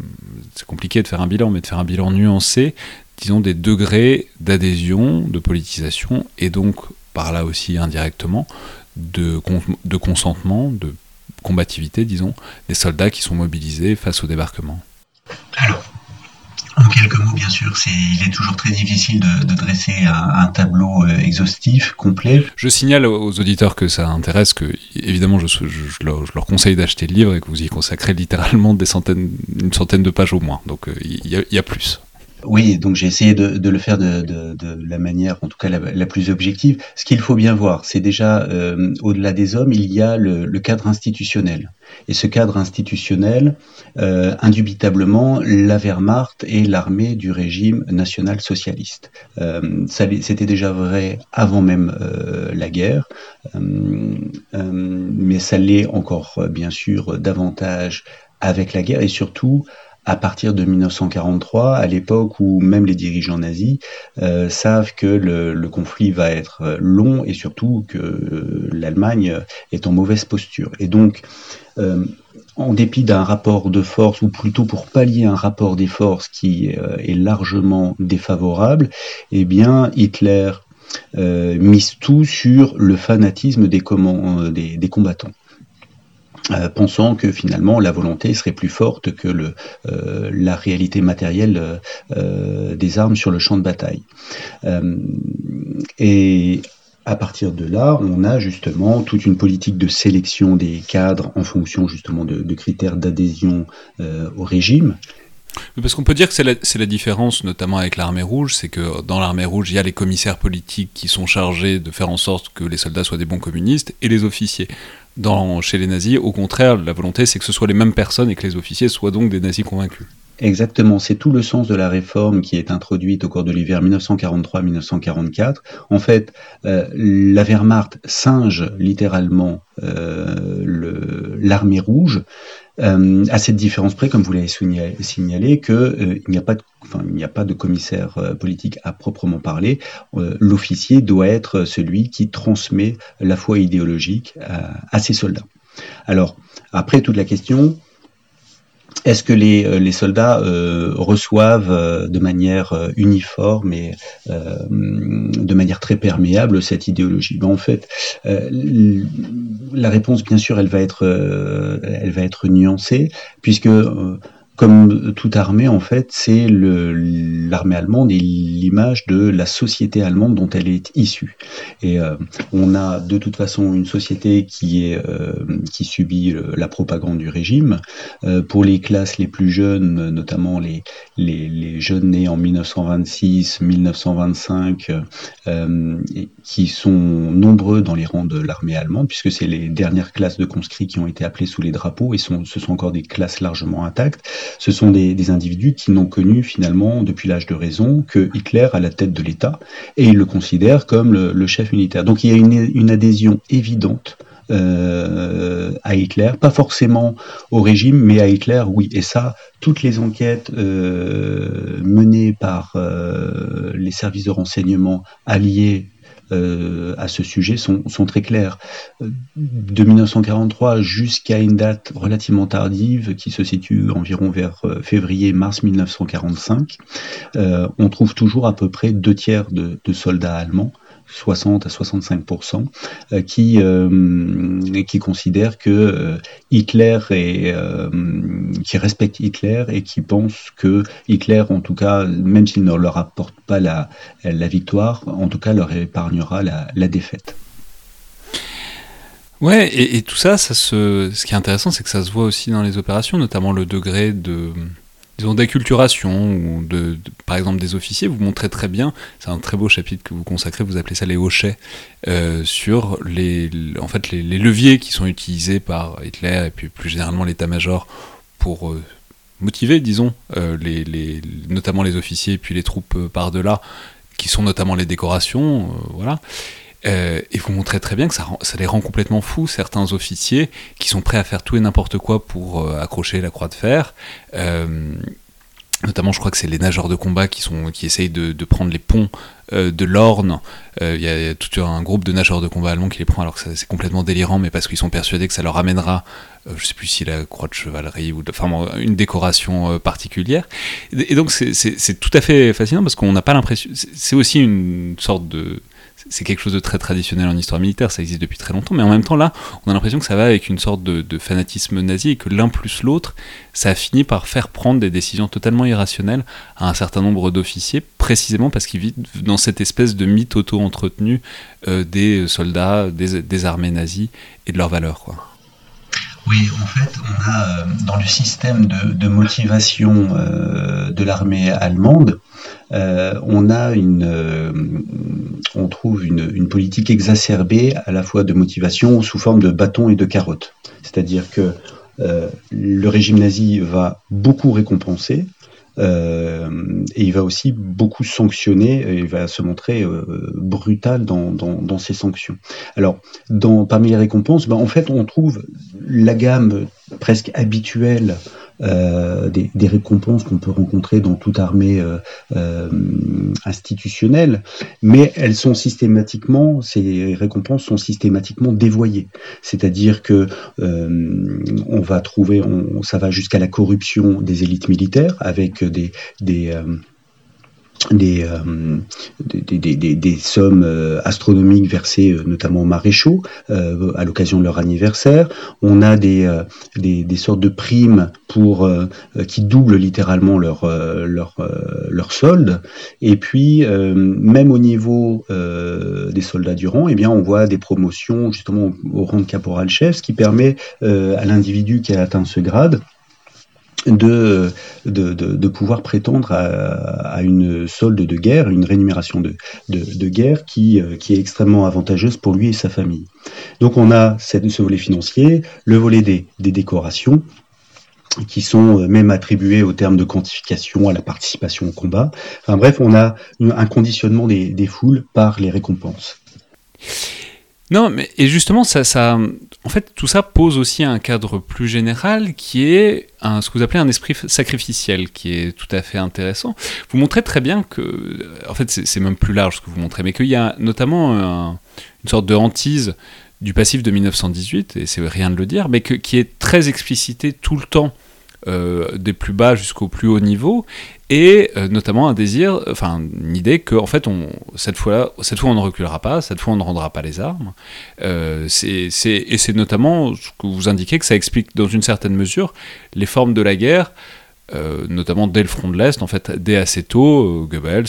C'est compliqué de faire un bilan, mais de faire un bilan nuancé, disons des degrés d'adhésion, de politisation, et donc par là aussi indirectement de, consentement, de combativité, disons, des soldats qui sont mobilisés face au débarquement? En quelques mots, bien sûr, c'est, il est toujours très difficile de, de dresser un, tableau euh, exhaustif, complet. Je signale aux auditeurs que ça intéresse, que évidemment, je, je, je, leur, je leur, conseille d'acheter le livre et que vous y consacrez littéralement des centaines, une centaine de pages au moins. Donc, euh, il y, y, a plus. Oui, donc j'ai essayé de, de, le faire de, de, de, la manière, en tout cas la, plus objective. Ce qu'il faut bien voir, c'est déjà, euh, au-delà des hommes, il y a le, le, cadre institutionnel. Et ce cadre institutionnel, euh, indubitablement, la Wehrmacht est l'armée du régime national-socialiste. Euh, C'était déjà vrai avant même euh, la guerre, euh, euh, mais ça l'est encore, bien sûr, davantage avec la guerre et surtout à partir de 1943, à l'époque où même les dirigeants nazis euh, savent que le, le, conflit va être euh, long et surtout que euh, l'Allemagne est en mauvaise posture. Et donc, euh, en dépit d'un rapport de force, ou plutôt pour pallier un rapport des forces qui euh, est largement défavorable, eh bien, Hitler mise tout sur le fanatisme des, des, des combattants. Euh, pensant que finalement la volonté serait plus forte que euh, la réalité matérielle euh, des armes sur le champ de bataille. et à partir de là, on a justement toute une politique de sélection des cadres en fonction justement de, de critères d'adhésion au régime. Parce qu'on peut dire que c'est la, la, différence, notamment avec l'armée rouge, c'est que dans l'armée rouge, il y a les commissaires politiques qui sont chargés de faire en sorte que les soldats soient des bons communistes et les officiers. Dans, chez les nazis, au contraire, la volonté, c'est que ce soit les mêmes personnes et que les officiers soient donc des nazis convaincus. Exactement, c'est tout le sens de la réforme qui est introduite au cours de l'hiver 1943-1944. En fait, euh, la Wehrmacht singe littéralement euh, l'armée rouge, euh, à cette différence près, comme vous l'avez signalé, que euh, il n'y a pas de, commissaire politique à proprement parler. L'officier doit être celui qui transmet la foi idéologique à ses soldats. Alors après toute la question, est-ce que les, euh, les soldats euh, reçoivent euh, de manière uniforme et de manière très perméable cette idéologie? Ben, En fait, la réponse, bien sûr, elle va être, elle va être nuancée, puisque comme toute armée, en fait, c'est l'armée allemande et l'image de la société allemande dont elle est issue. Et euh, on a de toute façon une société qui est euh, qui subit la propagande du régime. Euh, pour les classes les plus jeunes, notamment les les, les jeunes nés en 1926, 1925, qui sont nombreux dans les rangs de l'armée allemande, puisque c'est les dernières classes de conscrits qui ont été appelées sous les drapeaux et sont, ce sont encore des classes largement intactes. Ce sont des, individus qui n'ont connu finalement depuis l'âge de raison que Hitler à la tête de l'État et ils le considèrent comme le, chef militaire. Donc il y a une, adhésion évidente euh, à Hitler, pas forcément au régime, mais à Hitler, oui. Et ça, toutes les enquêtes euh, menées par euh, les services de renseignement alliés euh, à ce sujet sont, très clairs. De 1943 jusqu'à une date relativement tardive, qui se situe environ vers euh, février-mars 1945, euh, on trouve toujours à peu près deux tiers de soldats allemands 60 à 65 euh, qui euh, qui considèrent que euh, Hitler est qui respectent Hitler et qui pensent que Hitler, en tout cas, même s'il ne leur apporte pas la, la victoire, en tout cas leur épargnera la, la défaite. Ouais, et, tout ça, ça se, ce qui est intéressant, c'est que ça se voit aussi dans les opérations, notamment le degré de, disons, d'acculturation, ou de, par exemple des officiers, vous montrez très bien, c'est un très beau chapitre que vous consacrez, vous appelez ça les hochets, euh, sur les, en fait, les, leviers qui sont utilisés par Hitler et puis plus généralement l'état-major pour euh, motiver, disons, euh, les, les, notamment les officiers et puis les troupes par-delà, qui sont notamment les décorations, voilà. Euh, et vous montrez très bien que ça, les rend complètement fous, certains officiers qui sont prêts à faire tout et n'importe quoi pour euh, accrocher la croix de fer. Euh, notamment, je crois que c'est les nageurs de combat qui, sont, qui essayent de, prendre les ponts de l'Orne. Il y, a tout un groupe de nageurs de combat allemands qui les prend alors que c'est complètement délirant, mais parce qu'ils sont persuadés que ça leur amènera, je sais plus si la croix de chevalerie ou une décoration particulière. Et, donc, c'est tout à fait fascinant parce qu'on n'a pas l'impression. C'est aussi une sorte de c'est quelque chose de très traditionnel en histoire militaire, ça existe depuis très longtemps, mais en même temps là, on a l'impression que ça va avec une sorte de, fanatisme nazi et que l'un plus l'autre, ça a fini par faire prendre des décisions totalement irrationnelles à un certain nombre d'officiers, précisément parce qu'ils vivent dans cette espèce de mythe auto-entretenu euh, des soldats, des, armées nazies et de leurs valeurs. Oui, en fait, on a euh, dans le système de, motivation euh, de l'armée allemande, euh, on a une, on trouve une, politique exacerbée à la fois de motivation sous forme de bâton et de carotte. C'est-à-dire que le régime nazi va beaucoup récompenser, euh, et il va aussi beaucoup sanctionner, il va se montrer euh, brutal dans, dans, dans, ses sanctions. Alors, dans, parmi les récompenses, ben, en fait, on trouve la gamme presque habituelle euh, des, des, récompenses qu'on peut rencontrer dans toute armée euh, euh, institutionnelle, mais elles sont systématiquement, ces récompenses sont systématiquement dévoyées. C'est-à-dire que on va trouver, on, ça va jusqu'à la corruption des élites militaires avec des, des euh, des, des, des, des, sommes euh, astronomiques versées euh, notamment aux maréchaux à l'occasion de leur anniversaire. On a des, des, sortes de primes pour qui doublent littéralement leur, leur, leur solde. Et puis, même au niveau des soldats du rang, eh bien, on voit des promotions justement au, rang de caporal-chef, ce qui permet à l'individu qui a atteint ce grade de, de, de, pouvoir prétendre à, à, une solde de guerre, une rémunération de, de, guerre qui, euh, qui est extrêmement avantageuse pour lui et sa famille. Donc on a cette, ce volet financier, le volet des, des décorations, qui sont euh, même attribuées au terme de quantification à la participation au combat. Enfin bref, on a un conditionnement des, des foules par les récompenses. Non, mais et justement, ça, en fait, tout ça pose aussi un cadre plus général qui est ce que vous appelez un esprit sacrificiel, qui est tout à fait intéressant. Vous montrez très bien que, en fait, c'est même plus large ce que vous montrez, mais qu'il y a notamment une sorte de hantise du passif de 1918, et c'est rien de le dire, mais qui est très explicité tout le temps euh, des plus bas jusqu'au plus haut niveau, et euh, notamment un désir, enfin une idée que en fait cette fois cette fois on ne reculera pas, cette fois on ne rendra pas les armes. Euh, c'est, et c'est notamment ce que vous indiquez que ça explique dans une certaine mesure les formes de la guerre euh, notamment dès le front de l'Est, en fait, dès assez tôt, euh, Goebbels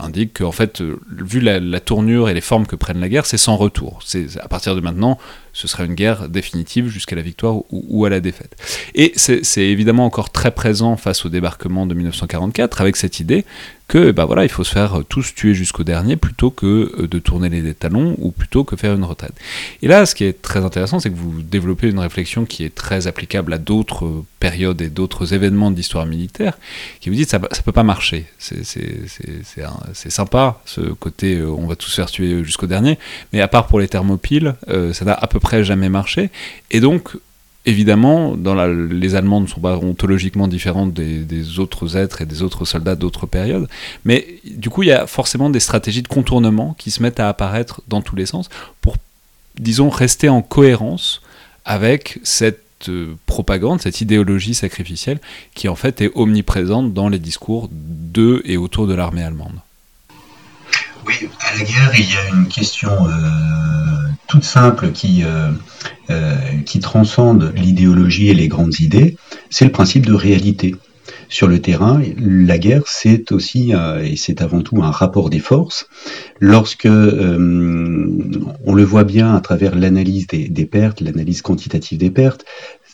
indique qu'en fait, euh, vu la, la, tournure et les formes que prennent la guerre, c'est sans retour. C'est à partir de maintenant, ce sera une guerre définitive jusqu'à la victoire ou, à la défaite. Et c'est évidemment encore très présent face au débarquement de 1944, avec cette idée que bah voilà, il faut se faire tous tuer jusqu'au dernier plutôt que de tourner les talons ou plutôt que faire une retraite. Et là, ce qui est très intéressant, c'est que vous développez une réflexion qui est très applicable à d'autres périodes et d'autres événements d'histoire militaire, qui vous dit ça, ça peut pas marcher. C'est sympa ce côté euh, on va tous faire tuer jusqu'au dernier, mais à part pour les thermopiles, euh, ça n'a à peu près jamais marché. Et donc évidemment, dans la, les Allemands ne sont pas ontologiquement différents des, autres êtres et des autres soldats d'autres périodes, mais du coup, il y a forcément des stratégies de contournement qui se mettent à apparaître dans tous les sens pour, disons, rester en cohérence avec cette propagande, cette idéologie sacrificielle qui en fait est omniprésente dans les discours de et autour de l'armée allemande. Oui, à la guerre, il y a une question euh, toute simple qui, euh, euh, qui transcende l'idéologie et les grandes idées, c'est le principe de réalité. Sur le terrain, la guerre, c'est aussi et c'est avant tout un rapport des forces. Lorsque euh, on le voit bien à travers l'analyse des pertes, l'analyse quantitative des pertes,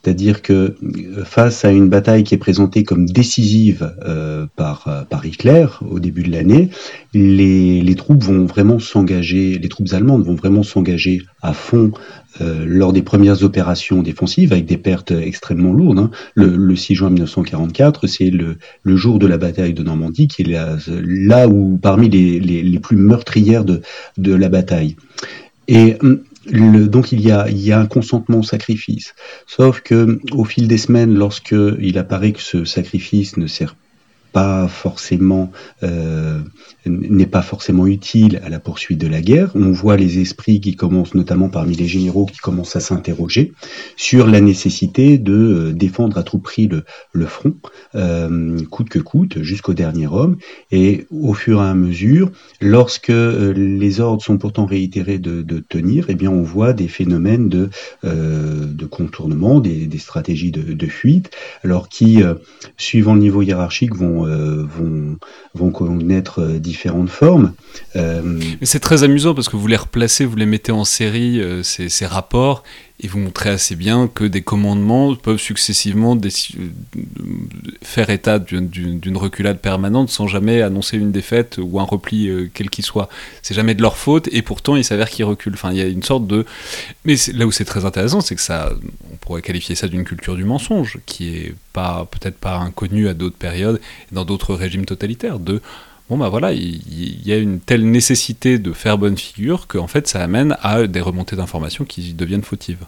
c'est-à-dire que face à une bataille qui est présentée comme décisive euh, par, euh, par Hitler au début de l'année, les, les, troupes vont vraiment s'engager, les troupes allemandes vont vraiment s'engager à fond euh, lors des premières opérations défensives avec des pertes extrêmement lourdes. Hein. Le, le, 6 juin 1944, c'est le, le, jour de la bataille de Normandie qui est là, là où parmi les, les, les plus meurtrières de, de la bataille. Et hum, donc il y, a, il y a un consentement au sacrifice. Sauf que au fil des semaines, lorsque il apparaît que ce sacrifice ne sert pas forcément euh, n'est pas forcément utile à la poursuite de la guerre. On voit les esprits qui commencent, notamment parmi les généraux, qui commencent à s'interroger sur la nécessité de euh, défendre à tout prix le, le front, euh, coûte que coûte, jusqu'au dernier homme. Et au fur et à mesure, lorsque euh, les ordres sont pourtant réitérés de, de, tenir, eh bien on voit des phénomènes de, euh, de contournement, des, des stratégies de, de, fuite, alors qui, euh, suivant le niveau hiérarchique, vont, vont, vont connaître différentes formes. Euh... C'est très amusant parce que vous les replacez, vous les mettez en série, euh, ces, ces, rapports, et vous montrez assez bien que des commandements peuvent successivement des, faire état d'une reculade permanente sans jamais annoncer une défaite ou un repli euh, quel qu'il soit. C'est jamais de leur faute, et pourtant il s'avère qu'ils reculent. Enfin, il y a une sorte de. Mais là où c'est très intéressant, c'est que ça, on pourrait qualifier ça d'une culture du mensonge, qui est pas peut-être pas inconnue à d'autres périodes, dans d'autres régimes totalitaires, de bon bah voilà, il, y a une telle nécessité de faire bonne figure qu'en fait ça amène à des remontées d'informations qui deviennent fautives.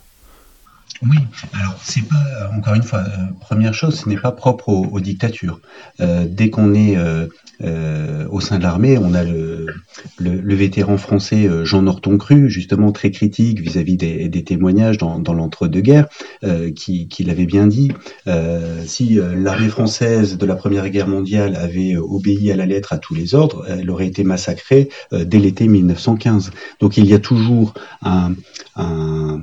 Oui, alors c'est pas, encore une fois, euh, première chose, ce n'est pas propre aux, aux dictatures. Euh, dès qu'on est euh, euh, au sein de l'armée, on a le, le, le, vétéran français euh, Jean Norton Cru, justement très critique vis-à-vis -vis des, des, témoignages dans, dans l'entre-deux-guerres, euh, qui, qui l'avait bien dit. si l'armée française de la Première Guerre mondiale avait obéi à la lettre à tous les ordres, elle aurait été massacrée dès l'été 1915. Donc il y a toujours un, un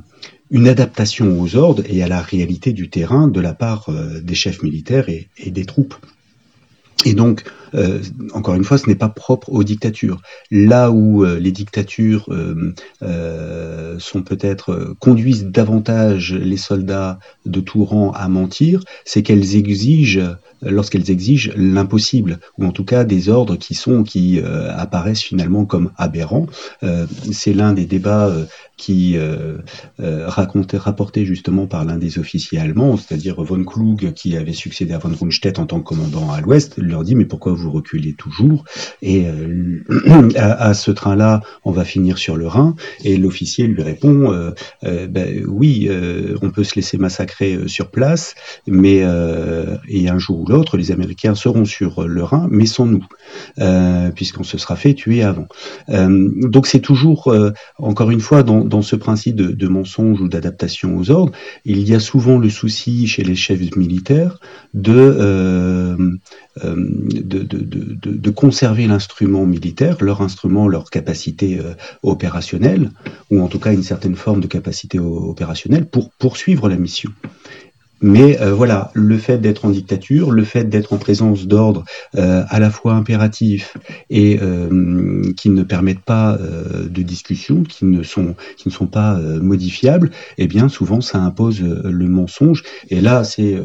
une adaptation aux ordres et à la réalité du terrain de la part euh, des chefs militaires et, et, des troupes. Et donc, euh, encore une fois, ce n'est pas propre aux dictatures. Là où euh, les dictatures euh, sont peut-être conduisent davantage les soldats de tout rang à mentir, c'est qu'elles exigent, lorsqu'elles exigent l'impossible, ou en tout cas des ordres qui sont qui apparaissent finalement comme aberrants. c'est l'un des débats qui rapporté justement par l'un des officiers allemands, c'est-à-dire von Klug, qui avait succédé à von Rundstedt en tant que commandant à l'Ouest, leur dit mais pourquoi vous reculez toujours Et euh, à, ce train-là, on va finir sur le Rhin. Et l'officier lui répond euh, euh, ben, oui, on peut se laisser massacrer sur place, mais et un jour ou l'autre, les Américains seront sur le Rhin, mais sans nous, puisqu'on se sera fait tuer avant. donc c'est toujours, encore une fois, dans, ce principe de, mensonge ou d'adaptation aux ordres, il y a souvent le souci chez les chefs militaires de de, de, de, de, conserver l'instrument militaire, leur instrument, leur capacité euh, opérationnelle, ou en tout cas une certaine forme de capacité opérationnelle pour poursuivre la mission. Mais euh, voilà, le fait d'être en dictature, le fait d'être en présence d'ordres euh, à la fois impératifs et euh, qui ne permettent pas de discussion, qui ne sont qui ne sont pas modifiables, eh bien souvent ça impose le mensonge. Et là, c'est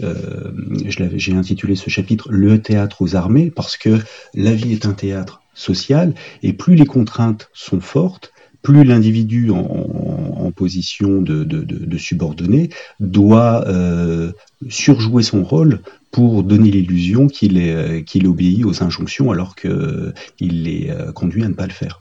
j'ai intitulé ce chapitre le théâtre aux armées parce que la vie est un théâtre social et plus les contraintes sont fortes, plus l'individu en, position de, subordonné doit euh, surjouer son rôle pour donner l'illusion qu'il obéit aux injonctions alors qu'il est euh, conduit à ne pas le faire.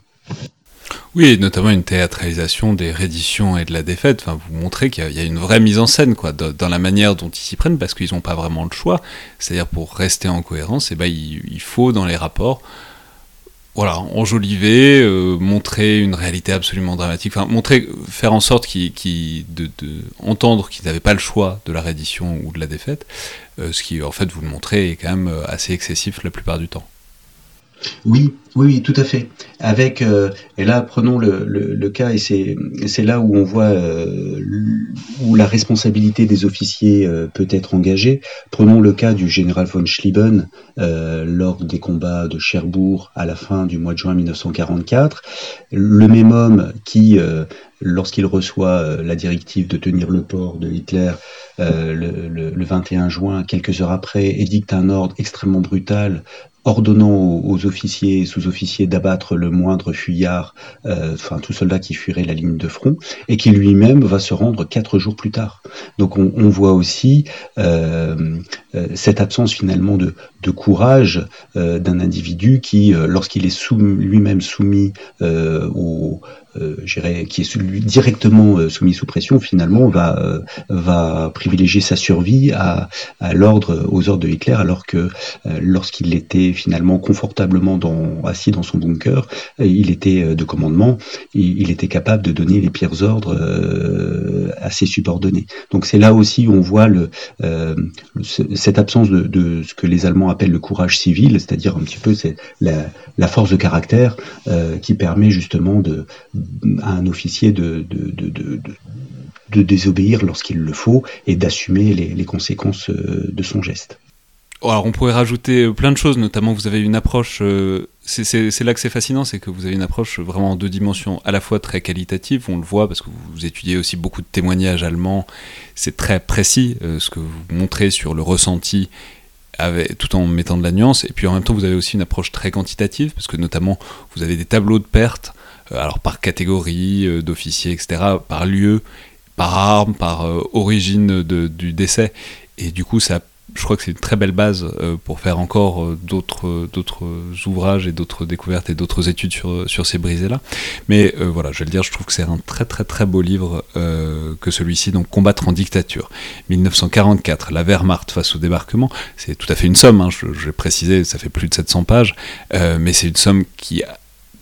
Oui, et notamment une théâtralisation des redditions et de la défaite. Enfin, vous montrez qu'il y, a une vraie mise en scène quoi, dans la manière dont ils s'y prennent, parce qu'ils n'ont pas vraiment le choix. C'est-à-dire pour rester en cohérence, eh ben, il faut dans les rapports voilà, enjoliver, euh, montrer une réalité absolument dramatique, enfin montrer, faire en sorte qu'ils, de, entendre qu'ils n'avaient pas le choix de la reddition ou de la défaite, euh, ce qui en fait vous le montrez est quand même euh, assez excessif la plupart du temps. Oui, oui, tout à fait. Avec euh, et là prenons le, le, cas et c'est là où on voit euh, où la responsabilité des officiers euh, peut être engagée. Prenons le cas du général von Schlieben lors des combats de Cherbourg à la fin du mois de juin 1944. Le même homme qui lorsqu'il reçoit la directive de tenir le port de Hitler le, le, le, 21 juin, quelques heures après, édicte un ordre extrêmement brutal ordonnant aux, officiers et sous-officiers d'abattre le moindre fuyard, euh, enfin tout soldat qui fuirait la ligne de front, et qui lui-même va se rendre quatre jours plus tard. Donc on, voit aussi euh, euh, cette absence finalement de, courage d'un individu qui, lorsqu'il est lui-même soumis au qui est celui directement euh, soumis sous pression, finalement, va, euh, va privilégier sa survie à, à l'ordre, aux ordres de Hitler, alors que lorsqu'il était finalement confortablement dans, assis dans son bunker, il était de commandement, il, il était capable de donner les pires ordres à ses subordonnés. Donc c'est là aussi où on voit le, cette absence de, de, ce que les Allemands appellent le courage civil, c'est-à-dire un petit peu c'est la, la, force de caractère qui permet justement de, à un officier de, de, désobéir lorsqu'il le faut et d'assumer les, conséquences euh, de son geste. Alors on pourrait rajouter plein de choses, notamment vous avez une approche, euh, c'est là que c'est fascinant, c'est que vous avez une approche vraiment en deux dimensions, à la fois très qualitative, on le voit parce que vous étudiez aussi beaucoup de témoignages allemands, c'est très précis euh, ce que vous montrez sur le ressenti tout en mettant de la nuance, et puis en même temps vous avez aussi une approche très quantitative, parce que notamment vous avez des tableaux de pertes euh, alors par catégorie euh, d'officiers, etc., par lieu, par arme, par euh, origine du décès. Et du coup, ça, je crois que c'est une très belle base pour faire encore d'autres ouvrages et d'autres découvertes et d'autres études sur, sur ces brisés-là. Mais voilà, je vais le dire, je trouve que c'est un très très très beau livre que celui-ci, donc Combattre en dictature. 1944, la Wehrmacht face au débarquement, c'est tout à fait une somme, hein, je, je, vais préciser, ça fait plus de 700 pages, mais c'est une somme qui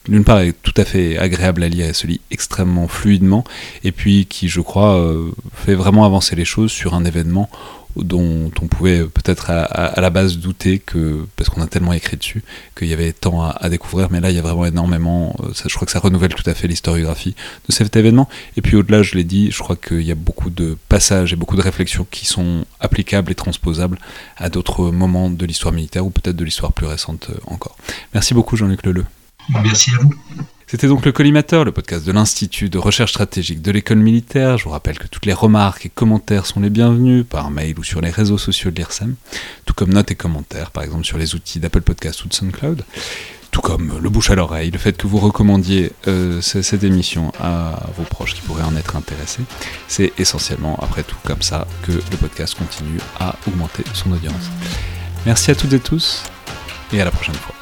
d'une part est tout à fait agréable à lire et se lit extrêmement fluidement, et puis qui, je crois, euh, fait vraiment avancer les choses sur un événement dont on pouvait peut-être à, la base douter que, parce qu'on a tellement écrit dessus, qu'il y avait tant à, découvrir, mais là il y a vraiment énormément, euh, je crois que ça renouvelle tout à fait l'historiographie de cet événement, et puis au-delà, je l'ai dit, je crois qu'il y a beaucoup de passages et beaucoup de réflexions qui sont applicables et transposables à d'autres moments de l'histoire militaire, ou peut-être de l'histoire plus récente euh, encore. Merci beaucoup Jean-Luc Leleu. Merci à vous. C'était donc le Collimateur, le podcast de l'Institut de recherche stratégique de l'école militaire. Je vous rappelle que toutes les remarques et commentaires sont les bienvenus par mail ou sur les réseaux sociaux de l'IRSEM, tout comme notes et commentaires, par exemple sur les outils d'Apple Podcast ou de SoundCloud, tout comme le bouche à l'oreille, le fait que vous recommandiez euh, cette émission à vos proches qui pourraient en être intéressés. C'est essentiellement, après tout, comme ça que le podcast continue à augmenter son audience. Merci à toutes et tous, et à la prochaine fois.